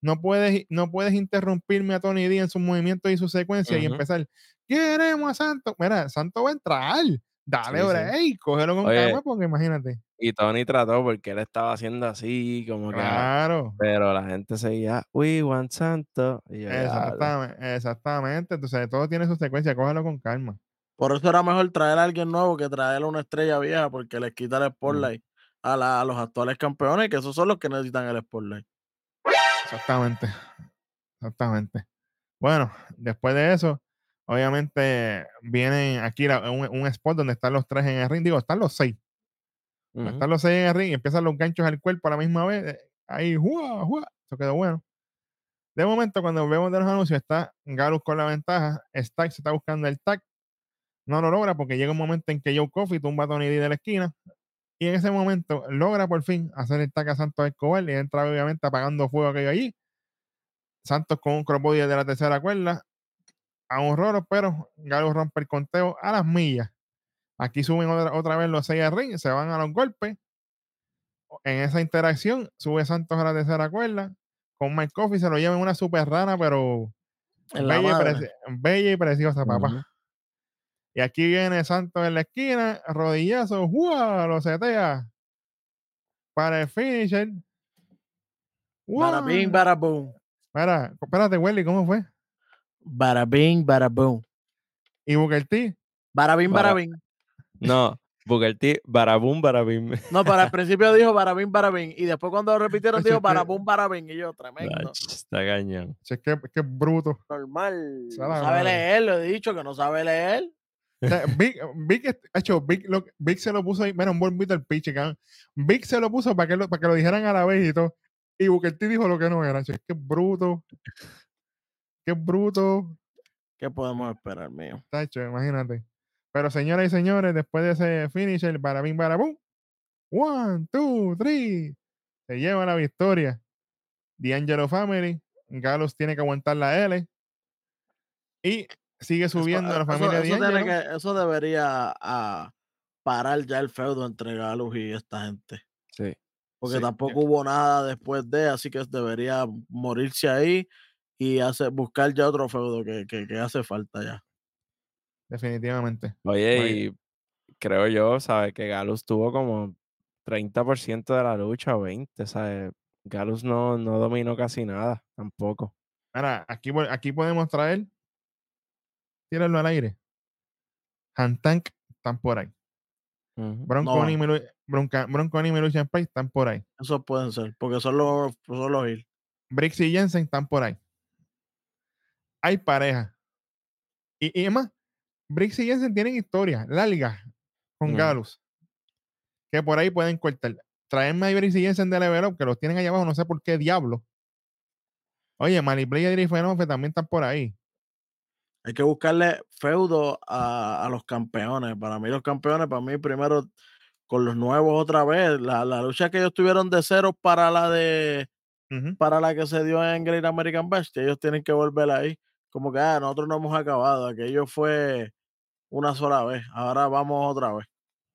No puedes, no puedes interrumpirme a Tony D en sus movimientos y su secuencia y empezar. Queremos a Santo. Mira, Santo va a entrar. Dale, Sí, sí. break, cógelo con Oye, calma, porque imagínate. Y Tony trató porque él estaba haciendo así, como que. ah, Claro. Pero la gente seguía, we want Santo. Y yo, "Diablo". Exactamente, exactamente. Entonces, todo tiene su secuencia, cógelo con calma. Por eso era mejor traer a alguien nuevo que traer a una estrella vieja, porque les quita Mm. el spotlight a, la- a los actuales campeones, que esos son los que necesitan el spotlight. Exactamente. Exactamente. Bueno, después de eso, obviamente vienen aquí la- un, un spot donde están los tres en el ring. Digo, están los seis. Ujú. Están los seis en el ring y empiezan los ganchos al cuerpo a la misma vez. eh, Ahí, ¡jua, jua! Eso quedó bueno. De momento, cuando vemos de los anuncios, está Galus con la ventaja. Stack se está buscando el tag. No lo logra porque llega un momento en que Joe Coffey tumba a Tony D de la esquina. Y en ese momento logra por fin hacer el tag a Santos Escobar y entra obviamente apagando fuego aquello allí. Santos con un crossbody de la tercera cuerda. A un roro, pero Galus rompe el conteo a las millas. Aquí suben otra, otra vez los seis al ring, se van a los golpes. En esa interacción, sube Santos a la tercera cuerda. Con Mike Coffey se lo lleva en una super rana, pero bella y, bella y preciosa, papá. Ujú. Y aquí viene Santos en la esquina, rodillazo, ¡guau! Lo setea para el finisher. Bada bing, ¡Guau! bada boom. Mira, espérate, Welly, ¿cómo fue? Bada bing, bada boom. Y Booker T, Bada- bing. No, Booker T, barabum, barabim. No, para el principio dijo bada bing. Y después cuando lo repitieron dijo bada bing. Y yo, tremendo. Está cañón. es que, es que es bruto. Normal. No sabe leer, lo he dicho que no sabe leer. Sea, Vic, Vic, est- hecho, Vic, lo- Vic se lo puso ahí, mira, un buen el pitch, cabrón. Vic se lo puso para que lo, para que lo dijeran a la vez y todo. Y Booker T dijo lo que no era. che, es bruto. Qué bruto. ¿Qué podemos esperar, mío? Tacho, imagínate. Pero señoras y señores, después de ese finisher, barabim, barabum. One, two, three. Se lleva la victoria. D'Angelo Family. Galus tiene que aguantar la L. Y sigue subiendo eso, la familia eso- eso D'Angelo. tiene que- eso debería ah, parar ya el feudo entre Galus y esta gente. Sí. Porque Sí, tampoco hubo nada después de, así que debería morirse ahí y hacer, buscar ya otro feudo que, que, que hace falta ya. Definitivamente. Oye, Oye. y creo yo, ¿sabes? Que Galus tuvo como 30% de la lucha, 20, ¿sabes? Galus no, no dominó casi nada, tampoco. Ahora, aquí, aquí podemos traer. Tíralo al aire. Hantank están por ahí. Ujú. Bronconi No. y Bronca- y Price están por ahí. Eso pueden ser, porque son los, son los Hill. Brix y Jensen están por ahí. Hay pareja. Y, y además, Brix y Jensen tienen historia larga con Ujú. Galus. Que por ahí pueden cortar. Traerme a Brix y Jensen de Level Up, que los tienen allá abajo, no sé por qué diablo. Oye, Maniplay y Adri Fenofe también están por ahí. Hay que buscarle feudo a, a los campeones. Para mí, los campeones, para mí, primero con los nuevos otra vez. La, la lucha que ellos tuvieron de cero para la de para la que se dio en Great American Bash, que ellos tienen que volver ahí. Como que ah, nosotros no hemos acabado, aquello fue una sola vez, ahora vamos otra vez.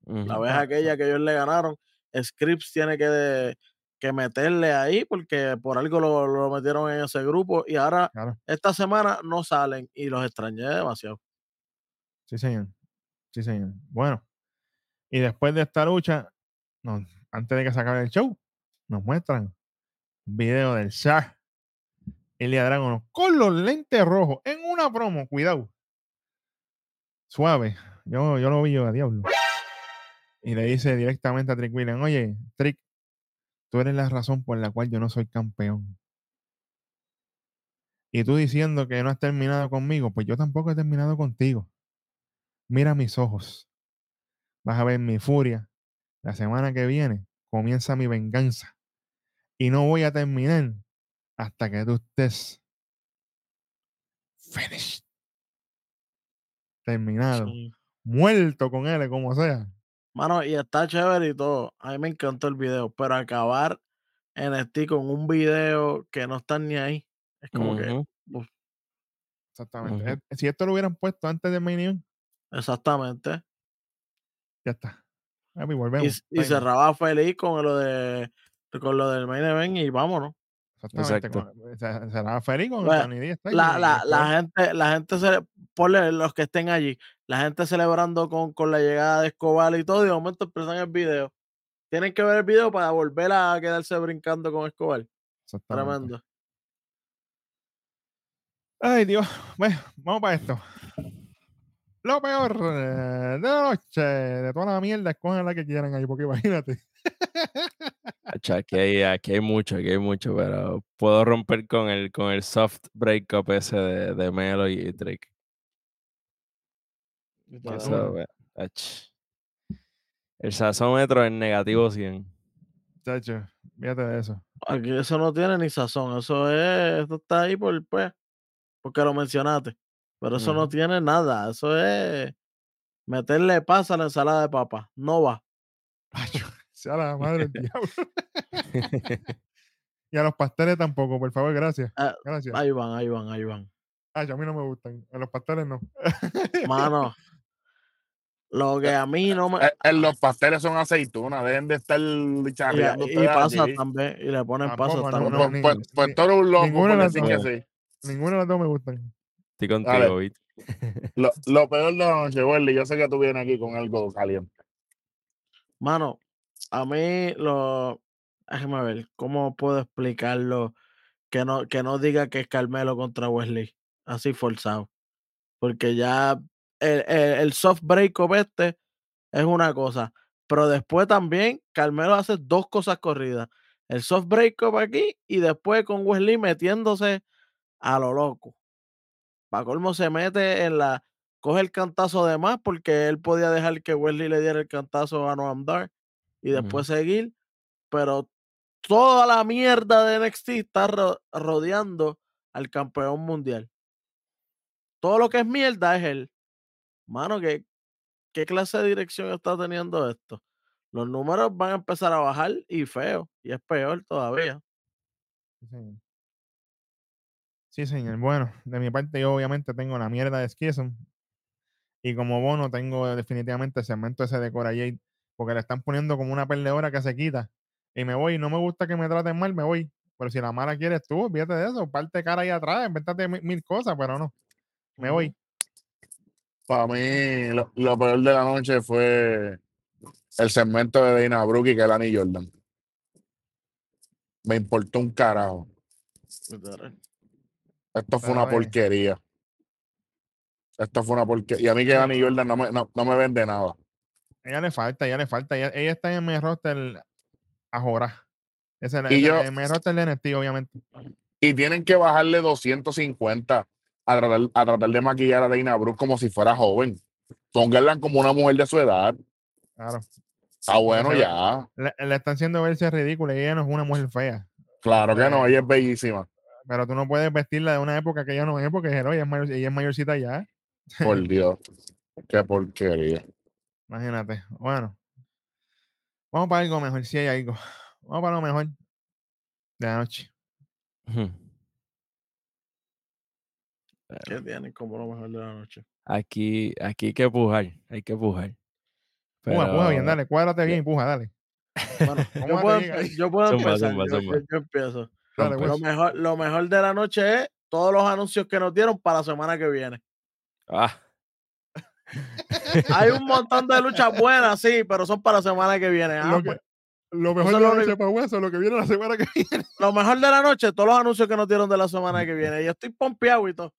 La vez Ah, aquella que ellos le ganaron, Scripps tiene que, que meterle ahí porque por algo lo, lo metieron en ese grupo y ahora Claro. esta semana no salen y los extrañé demasiado. Sí, señor. Sí, señor. Bueno. Y después de esta lucha, nos- antes de que se acabe el show, nos muestran un video del Shah Ilya Dragunov con los lentes rojos en una promo. Cuidado. Suave. Yo, yo lo vi yo a diablo. Y le dice directamente a Trick William, oye, Trick, tú eres la razón por la cual yo no soy campeón. Y tú diciendo que no has terminado conmigo, pues yo tampoco he terminado contigo. Mira mis ojos. Vas a ver mi furia. La semana que viene comienza mi venganza. Y no voy a terminar hasta que tú estés finished. Terminado. Sí. Muerto con él, como sea. Mano, y está chévere y todo. A mí me encantó el video, pero acabar en este con un video que no están ni ahí, es como que uf, Exactamente. Eh, Si esto lo hubieran puesto antes del main event, exactamente. ya está. Y, volvemos. y cerraba feliz con lo de con lo del main event y vámonos. Exactamente. Exacto. Será feliz con. Styles La, la, después- la gente, la gente se ponle los que estén allí, la gente celebrando con, con la llegada de Escobar y todo, y de momento empiezan el video. Tienen que ver el video para volver a quedarse brincando con Escobar. Tremendo. Ay, Dios. Bueno, vamos para esto. Lo peor de la noche, de toda la mierda, escogen la que quieran ahí, porque imagínate. Aquí, hay, aquí hay mucho, aquí hay mucho, pero puedo romper con el, con el soft breakup ese de, de Melo y Trick. Eso. El sazómetro en negativo 100. Chacho, fíjate de eso. Aquí eso no tiene ni sazón. Eso es, eso está ahí por pues, porque lo mencionaste. Pero eso no tiene nada. Eso es meterle pasa a la ensalada de papa. No va. Chacho, sea la madre del diablo. Y a los pasteles tampoco, por favor, gracias. Ah, Gracias. Ahí van, ahí van, ahí van. Ay, a mí no me gustan. A los pasteles no. Mano. Lo que a mí no me. Eh, en los pasteles son aceitunas, deben de estar Y, charreando y pasa aquí. también. Y le ponen pasas no, también. no, pues, ni- pues, pues eres un loco ninguna de las que sí. Ninguno de los dos me gustan. Estoy contigo, Vit. Lo, lo peor de la noche, Welly, yo sé que tú vienes aquí con algo caliente. Mano, a mí lo. Déjame ver, ¿cómo puedo explicarlo? Que no, que no diga que es Carmelo contra Wesley. Así forzado. Porque ya el, el, el soft break este es una cosa. Pero después también Carmelo hace dos cosas corridas. El soft break up aquí y después con Wesley metiéndose a lo loco. Para colmo se mete en la. Coge el cantazo de más porque él podía dejar que Wesley le diera el cantazo a Noam Dar y después seguir. Pero toda la mierda de NXT está ro- rodeando al campeón mundial. Todo lo que es mierda es él. Mano, ¿qué, ¿qué clase de dirección está teniendo esto? Los números van a empezar a bajar y feo. Y es peor todavía. Sí, señor. Sí, señor. Bueno, de mi parte, yo obviamente tengo la mierda de Schism. Y como bono, tengo definitivamente el segmento ese de Cora Jade. Porque le están poniendo como una perdedora que se quita. Y me voy. No me gusta que me traten mal, me voy. Pero si la mala quieres tú, olvídate de eso. Parte cara ahí atrás, invéntate mil, mil cosas, pero no. Me voy. Para mí, lo, lo peor de la noche fue el segmento de Dana Brooke y Kelani Jordan. Me importó un carajo. Esto fue Pero una porquería. Esto fue una porquería. Y a mí Kelani Jordan no me, no, no me vende nada. Ella le falta, ella le falta. Ella, ella está en el roster a jorar. Ese es el, Y ese- yo- el main roster de NXT, obviamente. Y tienen que bajarle 250 a tratar, a tratar de maquillar a Dana Brooke como si fuera joven. Pónganla como una mujer de su edad. Claro. Está bueno ya. Le, le están haciendo verse ridícula y ella no es una mujer fea. Claro que no, Eh. ella es bellísima. Pero tú no puedes vestirla de una época que ella no es, porque ella es, mayor- ella es mayorcita ya. Por Dios. Qué porquería. Imagínate. Bueno. Vamos para algo mejor, si hay algo. Vamos para lo mejor de la noche. ¿Qué tienen como lo mejor de la noche? Aquí, aquí hay que pujar, hay que pujar. Puja, puja bien, Pero- dale, cuádrate bien y puja, dale. Bueno, yo puedo, yo Zumba, empezar. zumba, yo, zumba. yo- yo empiezo. Dale. Lo pues. mejor, lo mejor de la noche es todos los anuncios que nos dieron para la semana que viene. Ah, Hay un montón de luchas buenas, sí, pero son para la semana que viene. Ah, Lo, pues, que, lo mejor de la noche para hueso, lo que viene la semana que viene. lo mejor de la noche, todos los anuncios que nos dieron de la semana que viene. Y estoy pompeado y todo.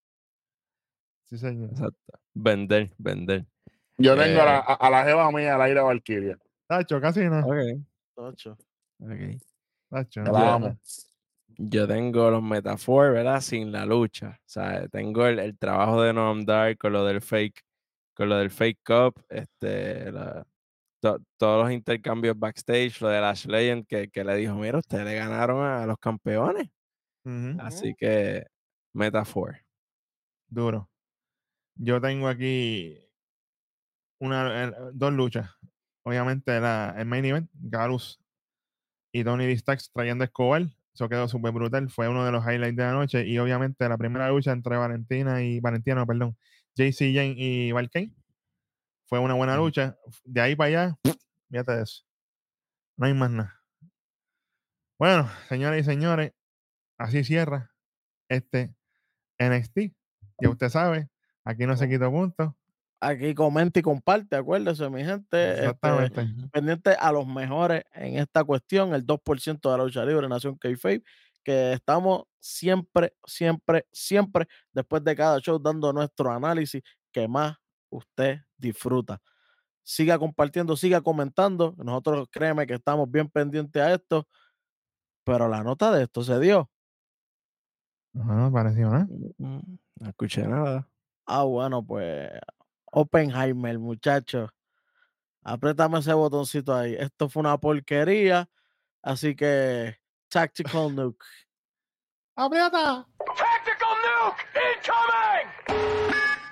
Sí, señor. exacto. Vender, vender. Yo tengo a la, Eh. a, a la jeva mía, la ira Valkyria. Tacho, casi nada. Ok, Tocho. ok. Tacho, Te no. la amo. Yo tengo los metafor, ¿verdad? Sin la lucha. O sea, tengo el, el trabajo de Noam Dar con lo del fake, con lo del fake cup, este, la- to- todos los intercambios backstage, lo de Lash Legend que, que le dijo, mira, ustedes le ganaron a los campeones. Así que, metafor. Duro. Yo tengo aquí una, eh, dos luchas. Obviamente la, el main event, Galus y Tony Distax trayendo Escobar. Eso quedó súper brutal. Fue uno de los highlights de la noche. Y obviamente la primera lucha entre Valentina y Valentina, no, perdón, JC Jane y Valkane. Fue una buena lucha. De ahí para allá, fíjate eso. No hay más nada. Bueno, señoras y señores, así cierra este NXT. Ya usted sabe, aquí no se quitó puntos. Aquí comenta y comparte, acuérdese, mi gente. este, Exactamente. Pendiente a los mejores en esta cuestión, el 2% de la lucha libre Nación k que estamos siempre, siempre, siempre, después de cada show, dando nuestro análisis que más usted disfruta. Siga compartiendo, siga comentando. Nosotros créeme que estamos bien pendientes a esto, pero la nota de esto se dio. Ajá, pareció, ¿no? Mm, No escuché nada. Ah, bueno, pues Oppenheimer, muchachos. Apriétame ese botoncito ahí. Esto fue una porquería. Así que Tactical Nuke. ¡Aprieta! Tactical nuke incoming!